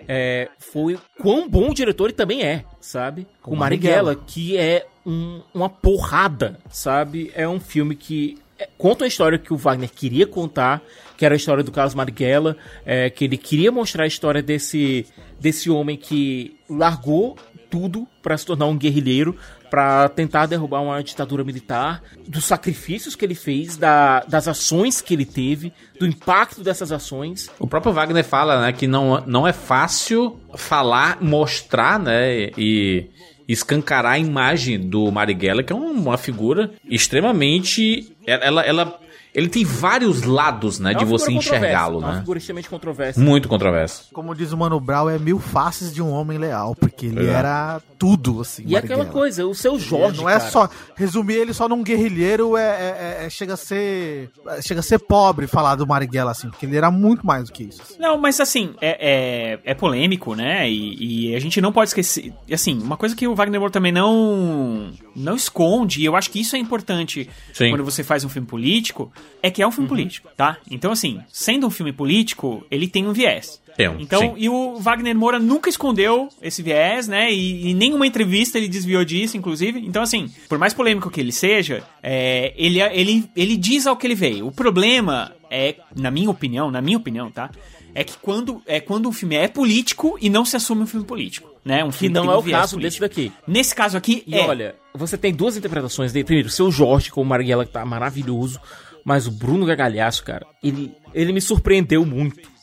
é, foi quão bom o diretor ele também é, sabe? Com o Marighella, Marighella. que é um- uma porrada, sabe? É um filme que conta a história que o Wagner queria contar, que era a história do Carlos Marighella, é, que ele queria mostrar a história desse, desse homem que largou tudo para se tornar um guerrilheiro, para tentar derrubar uma ditadura militar, dos sacrifícios que ele fez, da- das ações que ele teve, do impacto dessas ações. O próprio Wagner fala, né, que não, não é fácil falar, mostrar, né, e escancarar a imagem do Marighella, que é um- uma figura extremamente... Ela, ela, ele tem vários lados, né, É de você enxergá-lo, controversa, É uma né? figura extremamente controversa. Muito controverso. Como diz o Mano Brown, é mil faces de um homem leal, porque ele É. era tudo, assim. E aquela Marighella. coisa, o seu Jorge, não é cara. só resumir ele só num guerrilheiro é, é- é- é- chega a ser chega a ser pobre falar do Marighella assim, porque ele era muito mais do que isso. assim. Não, mas assim, é, é, é polêmico, né? E, e a gente não pode esquecer. e, Assim, uma coisa que o Wagner Moura também não, não esconde, e eu acho que isso é importante Sim. quando você faz um filme político, é que é um filme político, tá? Então, assim, sendo um filme político, ele tem um viés. Tem um, Então, sim. e o Wagner Moura nunca escondeu esse viés, né? E, em nenhuma entrevista ele desviou disso, inclusive. Então, assim, por mais polêmico que ele seja, é, ele, ele, ele diz ao que ele veio. O problema é, na minha opinião, na minha opinião, tá? É que quando, é quando um filme é político e não se assume um filme político, né? Um Que filme não tem é um o caso político. desse daqui. Nesse caso aqui, E é. olha, você tem duas interpretações dele. Primeiro, o seu Jorge como Marighella, que tá maravilhoso. Mas o Bruno Gagalhaço, cara, ele, ele me surpreendeu muito.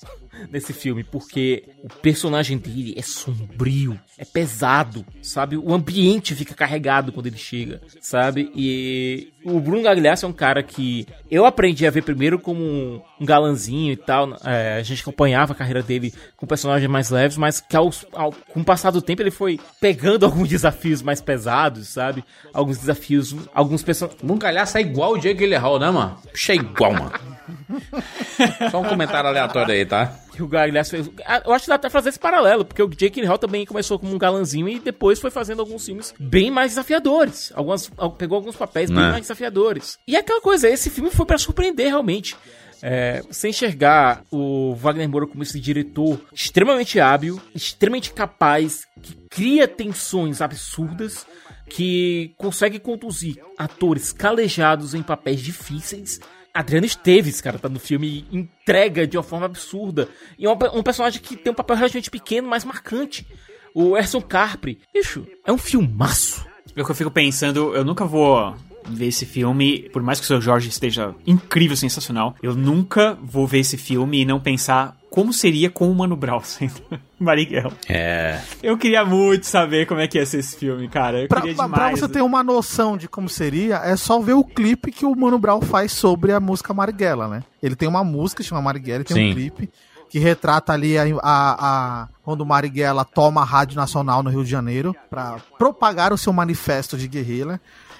Nesse filme, porque o personagem dele é sombrio, é pesado, sabe? O ambiente fica carregado quando ele chega, sabe? E o Bruno Gagliasso é um cara que eu aprendi a ver primeiro como um, galanzinho e tal. É, a gente acompanhava a carreira dele com personagens mais leves, mas que ao, com o passar do tempo ele foi pegando alguns desafios mais pesados, sabe? Alguns desafios, alguns personagens. Bruno Gagliasso é igual o Jake Gyllenhaal, né, mano? Puxa, é igual, mano. Só um comentário aleatório aí, tá? que o Gagliasso fez. Ah, eu acho que dá até fazer esse paralelo, porque o Jake Gyllenhaal também começou como um galanzinho e depois foi fazendo alguns filmes bem mais desafiadores. Algumas, pegou alguns papéis bem Né. mais desafiadores. E é aquela coisa, esse filme foi pra surpreender realmente. É, você enxergar o Wagner Moura como esse diretor extremamente hábil, extremamente capaz, que cria tensões absurdas, que consegue conduzir atores calejados em papéis difíceis. Adriano Esteves, cara, tá no filme e entrega de uma forma absurda. E é um, um personagem que tem um papel relativamente pequeno, mas marcante. O Erson Carpre. Bicho, é um filmaço. Eu que eu fico pensando, eu nunca vou ver esse filme, por mais que o seu Jorge esteja incrível, sensacional, eu nunca vou ver esse filme e não pensar como seria com o Mano Brown sendo Marighella. É. Eu queria muito saber como é que ia ser esse filme, cara. Eu Pra, queria demais. pra você ter uma noção de como seria, é só ver o clipe que o Mano Brown faz sobre a música Marighella, né? Ele tem uma música que chama Marighella e tem Sim. um clipe que retrata ali a, a- a- quando o Marighella toma a Rádio Nacional no Rio de Janeiro pra propagar o seu manifesto de guerrilha.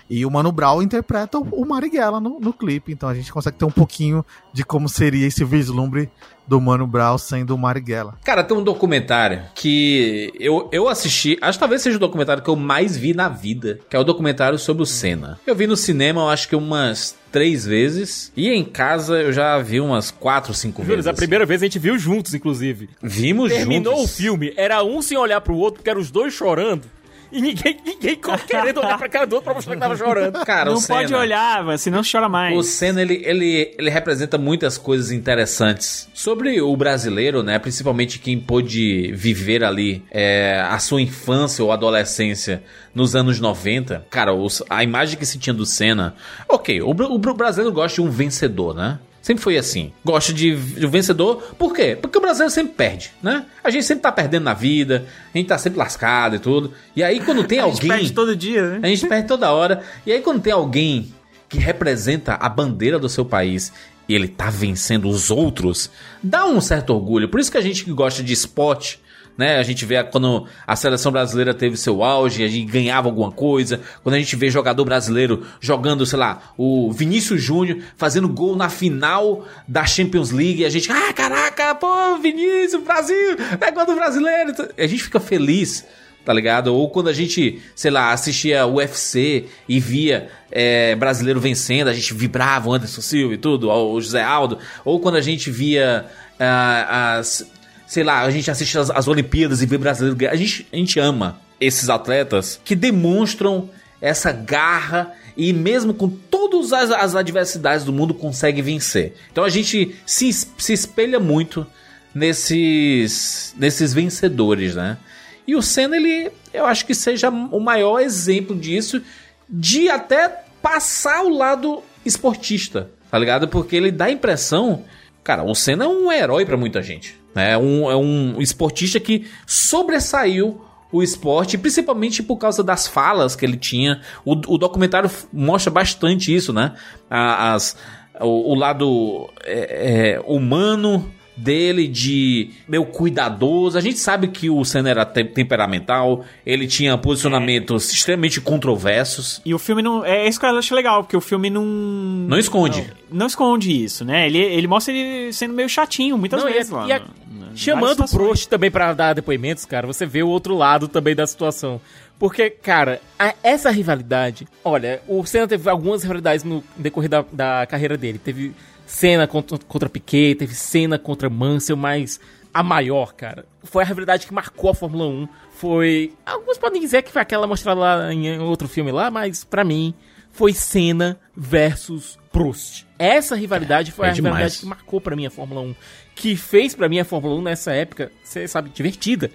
E o Mano Brown interpreta o, o Marighella no, no clipe. Então a gente consegue ter um pouquinho de como seria esse vislumbre do Mano Brown sendo o Marighella. Cara, tem um documentário que eu, eu assisti, acho que talvez seja o documentário que eu mais vi na vida, que é o documentário sobre o Senna. Eu vi no cinema, eu acho que umas três vezes, e em casa eu já vi umas quatro, cinco Júlio, vezes. a primeira vez a gente viu juntos, inclusive. Vimos Terminou juntos. o filme, era um sem olhar pro outro, porque eram os dois chorando. E ninguém, ninguém querendo olhar pra cara do outro pra mostrar que tava chorando. Cara, Não o Senna, pode olhar, mas senão chora mais. O Senna, ele, ele, ele representa muitas coisas interessantes sobre o brasileiro, né? Principalmente quem pôde viver ali é, a sua infância ou adolescência nos anos 90. Cara, os- a imagem que se tinha do Senna... Ok, o, o br- brasileiro gosta de um vencedor, né? Sempre foi assim. Gosta de, de vencedor. Por quê? Porque o brasileiro sempre perde, né? A gente sempre tá perdendo na vida. A gente tá sempre lascado e tudo. E aí quando tem A gente alguém... perde todo dia, né? A gente perde toda hora. E aí, quando tem alguém que representa a bandeira do seu país e ele tá vencendo os outros, dá um certo orgulho. Por isso que a gente que gosta de esporte. Né? A gente vê quando a seleção brasileira teve seu auge, a gente ganhava alguma coisa. Quando a gente vê jogador brasileiro jogando, sei lá, o Vinícius Júnior fazendo gol na final da Champions League, a gente, ah, caraca, pô, Vinícius, Brasil, é gol do brasileiro. A gente fica feliz tá ligado? Ou quando a gente, sei lá, assistia UFC e via é, brasileiro vencendo, a gente vibrava o Anderson Silva e tudo, o José Aldo. Ou quando a gente via ah, as, sei lá, a gente assiste as, as Olimpíadas e vê brasileiro ganhar. A gente, a gente ama esses atletas que demonstram essa garra e mesmo com todas as, as adversidades do mundo consegue vencer. Então a gente se, se espelha muito nesses, nesses vencedores, né? E o Senna, ele, eu acho que seja o maior exemplo disso, de até passar o lado esportista, tá ligado? Porque ele dá a impressão, cara, o Senna é um herói pra muita gente? É um, é um esportista que sobressaiu o esporte, principalmente por causa das falas que ele tinha. O, o documentário mostra bastante isso, né? As, o, o lado é, é, humano dele de meu cuidadoso. A gente sabe que o Senna era te- temperamental, ele tinha posicionamentos extremamente controversos. E o filme não. É isso que eu acho legal, porque o filme não. Não esconde. Não, não esconde isso, né? Ele, ele mostra ele sendo meio chatinho muitas Não, e a- vezes lá. e a- no- no- Chamando o. Prost também pra dar depoimentos, cara, você vê o outro lado também da situação. Porque, cara, a- essa rivalidade. Olha, o Senna teve algumas rivalidades no decorrer da, da carreira dele. Teve cena contra, contra Piquet, teve cena contra Mansell, mas a maior, cara, foi a rivalidade que marcou a Fórmula 1. Foi. Alguns podem dizer que foi aquela mostrada lá em outro filme lá, mas pra mim foi Senna versus Prost. Essa rivalidade foi é a rivalidade demais. que marcou pra mim a Fórmula 1. Que fez pra mim a Fórmula 1 nessa época, você sabe, divertida.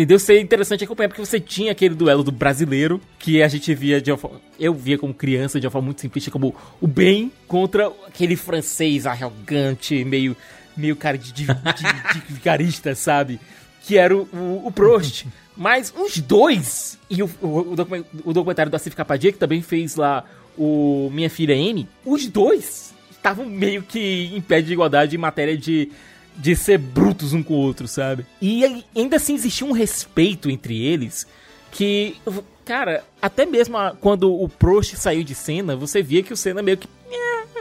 Entendeu? Ser interessante acompanhar, porque você tinha aquele duelo do brasileiro, que a gente via de uma forma, Eu via como criança, de uma forma muito simplista, como o bem contra aquele francês arrogante, meio meio cara de, de, de, de vigarista, sabe? Que era o, o, o Prost. Mas uns dois, e o, o, o documen- o documentário da Cif Capadia, que também fez lá o Minha Filha N, os dois estavam meio que em pé de igualdade em matéria de, de ser brutos um com o outro, sabe? E ainda assim existia um respeito entre eles que, cara, até mesmo quando o Prost saiu de cena, você via que o Senna meio que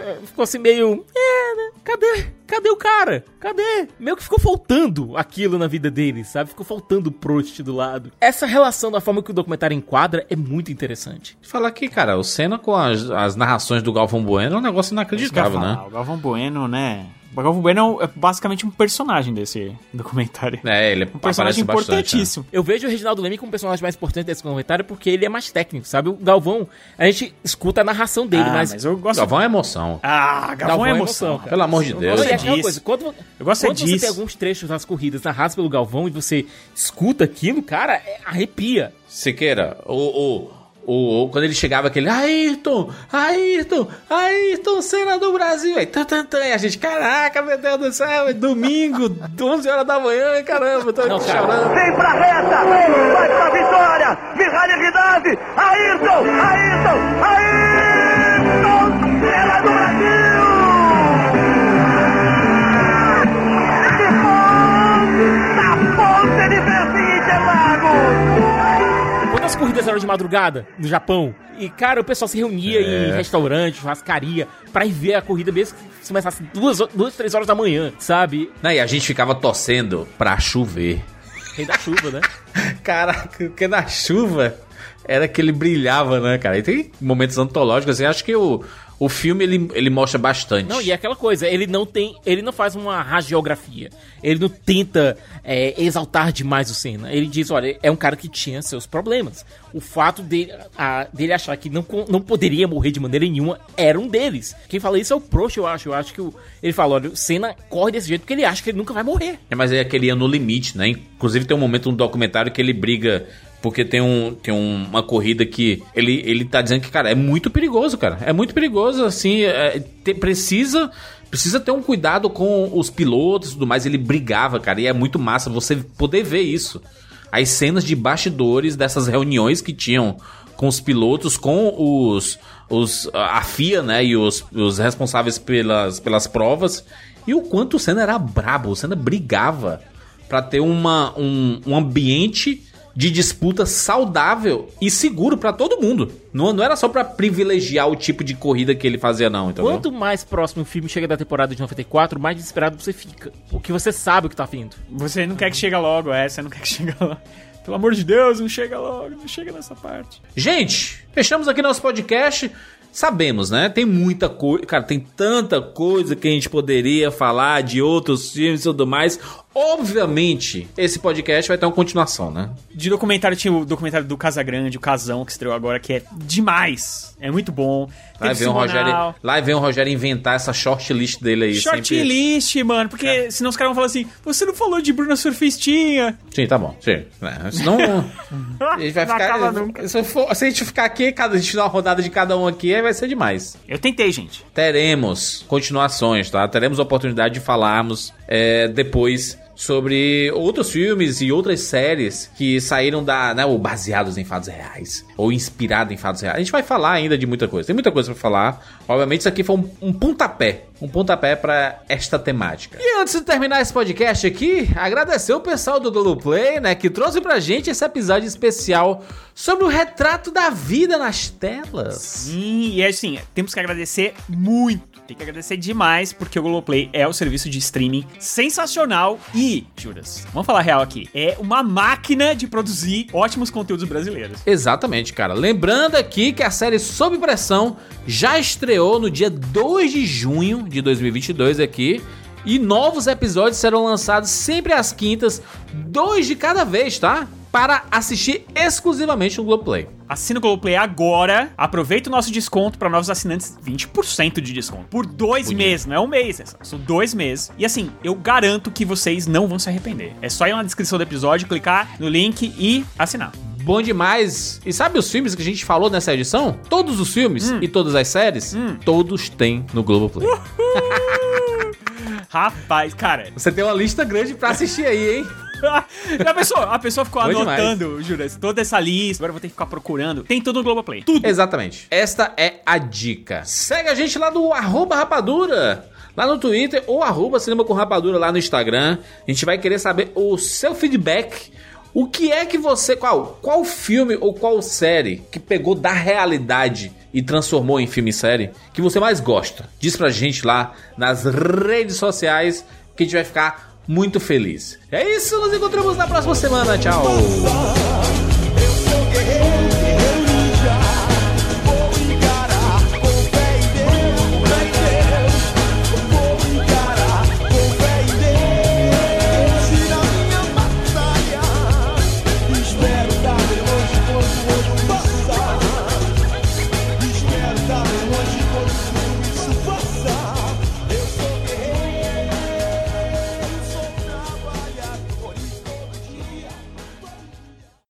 é, ficou assim meio, é, né? Cadê? Cadê o cara? Cadê? Meio que ficou faltando aquilo na vida dele, sabe? Ficou faltando o Prost do lado. Essa relação da forma que o documentário enquadra é muito interessante. Falar que, cara, o Senna com as, as narrações do Galvão Bueno é um negócio inacreditável, né? O Galvão Bueno, né? O Galvão Bueno é basicamente um personagem desse documentário. É, ele Um personagem aparece bastante, né? importantíssimo. Eu vejo o Reginaldo Leme como o personagem mais importante desse comentário porque ele é mais técnico, sabe? O Galvão, a gente escuta a narração dele, Ah, mas. mas eu gosto. Galvão é emoção. Ah, Galvão, é emoção. cara. Pelo amor de Eu Deus. gosto Não, e é coisa, quando, Eu gosto é quando você disso. tem alguns trechos das corridas narrados pelo Galvão e você escuta aquilo, cara, é- arrepia. Siqueira, o, o, o, o- quando ele chegava aquele Ayrton, Ayrton, Ayrton, cena do Brasil. Aí, tan, tan, tan, e a gente, caraca, meu Deus do céu, é domingo, 11 horas da manhã, caramba, tô Não, chorando. Vem pra reta! Vai pra vitória! Mihalha Guidavi! Ayrton! Ayrton! Ayrton! Corridas eram de madrugada no Japão, e cara, o pessoal se reunia É. em restaurante, churrascaria, pra ir ver a corrida mesmo que começasse duas, duas, três horas da manhã, sabe? Não, e a gente ficava torcendo pra chover. Rei da chuva, né? Caraca, porque na chuva era que ele brilhava, né, cara? E tem momentos antológicos, assim, acho que o, o filme ele, ele mostra bastante. Não, e é aquela coisa, ele não tem. Ele não faz uma radiografia. Ele não tenta é, exaltar demais o Senna. Ele diz, olha, é um cara que tinha seus problemas. O fato dele, a- dele achar que não, não poderia morrer de maneira nenhuma era um deles. Quem fala isso é o Prost, eu acho. Eu acho que o, ele fala, olha, o Senna corre desse jeito porque ele acha que ele nunca vai morrer. É, mas é aquele ia no limite, né? Inclusive tem um momento no documentário que ele briga porque tem, um, tem um- uma corrida que ele, ele tá dizendo que, cara, é muito perigoso, cara. É muito perigoso, assim, é, te- precisa... Precisa ter um cuidado com os pilotos e tudo mais. Ele brigava, cara, e é muito massa você poder ver isso. As cenas de bastidores dessas reuniões que tinham com os pilotos, com os, os a FIA, né, e os, os responsáveis pelas, pelas provas, e o quanto o Senna era brabo, o Senna brigava pra ter uma, um, um ambiente de disputa saudável e seguro pra todo mundo. Não, não era só pra privilegiar o tipo de corrida que ele fazia, não, entendeu? Quanto mais próximo o filme chega da temporada de 94, mais desesperado você fica. Porque você sabe o que tá vindo. Você não quer que chegue logo, é, você não quer que chegue logo. Pelo amor de Deus, não chega logo, não chega nessa parte. Gente, fechamos aqui nosso podcast. Sabemos, né? Tem muita coisa. Cara, tem tanta coisa que a gente poderia falar de outros filmes e tudo mais. Obviamente, esse podcast vai ter uma continuação, né? De documentário tinha o documentário do Casagrande, o Casão, que estreou agora, que é demais. É muito bom. Lá vem, o. Rogério, lá vem o Rogério inventar essa short list dele aí. Short sempre- mano, porque senão os caras vão falar assim: você não falou de Bruna Surfistinha. Sim, tá bom. Sim. É, senão. a gente vai Não ficar. nunca. Se, for- se a gente ficar aqui, cada, a gente dar uma rodada de cada um aqui, aí vai ser demais. Eu tentei, gente. teremos continuações, tá? Teremos a oportunidade de falarmos é, depois sobre outros filmes e outras séries que saíram da, né, ou baseados em fatos reais, ou inspirados em fatos reais. A gente vai falar ainda de muita coisa. Tem muita coisa pra falar. Obviamente isso aqui foi um, um pontapé, um pontapé pra esta temática. E antes de terminar esse podcast aqui, agradecer o pessoal do Globoplay, né, que trouxe pra gente esse episódio especial sobre o retrato da vida nas telas. Sim, e assim, temos que agradecer muito. Tem que agradecer demais, porque o Globoplay é o serviço de streaming sensacional e, Juras, vamos falar real aqui, é uma máquina de produzir ótimos conteúdos brasileiros. Exatamente, cara. Lembrando aqui que a série Sob Pressão já estreou no dia 2 de junho de 2022 aqui. E novos episódios serão lançados sempre às quintas, dois de cada vez, tá? Para assistir exclusivamente no Globoplay. Assina o Globoplay agora, aproveita o nosso desconto para novos assinantes, 20% de desconto. Por dois Bonito. meses, não é um mês, é só- são dois meses. E assim, eu garanto que vocês não vão se arrepender. É só ir na descrição do episódio, clicar no link e assinar. Bom demais. E sabe os filmes que a gente falou nessa edição? Todos os filmes e todas as séries, todos têm no Globoplay. Rapaz, cara. Você tem uma lista grande pra assistir aí, hein? a, pessoa, a pessoa ficou Bom anotando, Juras, toda essa lista. Agora eu vou ter que ficar procurando. Tem tudo no Globoplay. Tudo. Exatamente. Esta é a dica. Segue a gente lá no arroba rapadura. Lá no Twitter ou arroba cinema com rapadura lá no Instagram. A gente vai querer saber o seu feedback. O que é que você. Qual, qual filme ou qual série que pegou da realidade e transformou em filme e série que você mais gosta? Diz pra gente lá nas redes sociais que a gente vai ficar muito feliz. É isso, nos encontramos na próxima semana. Tchau!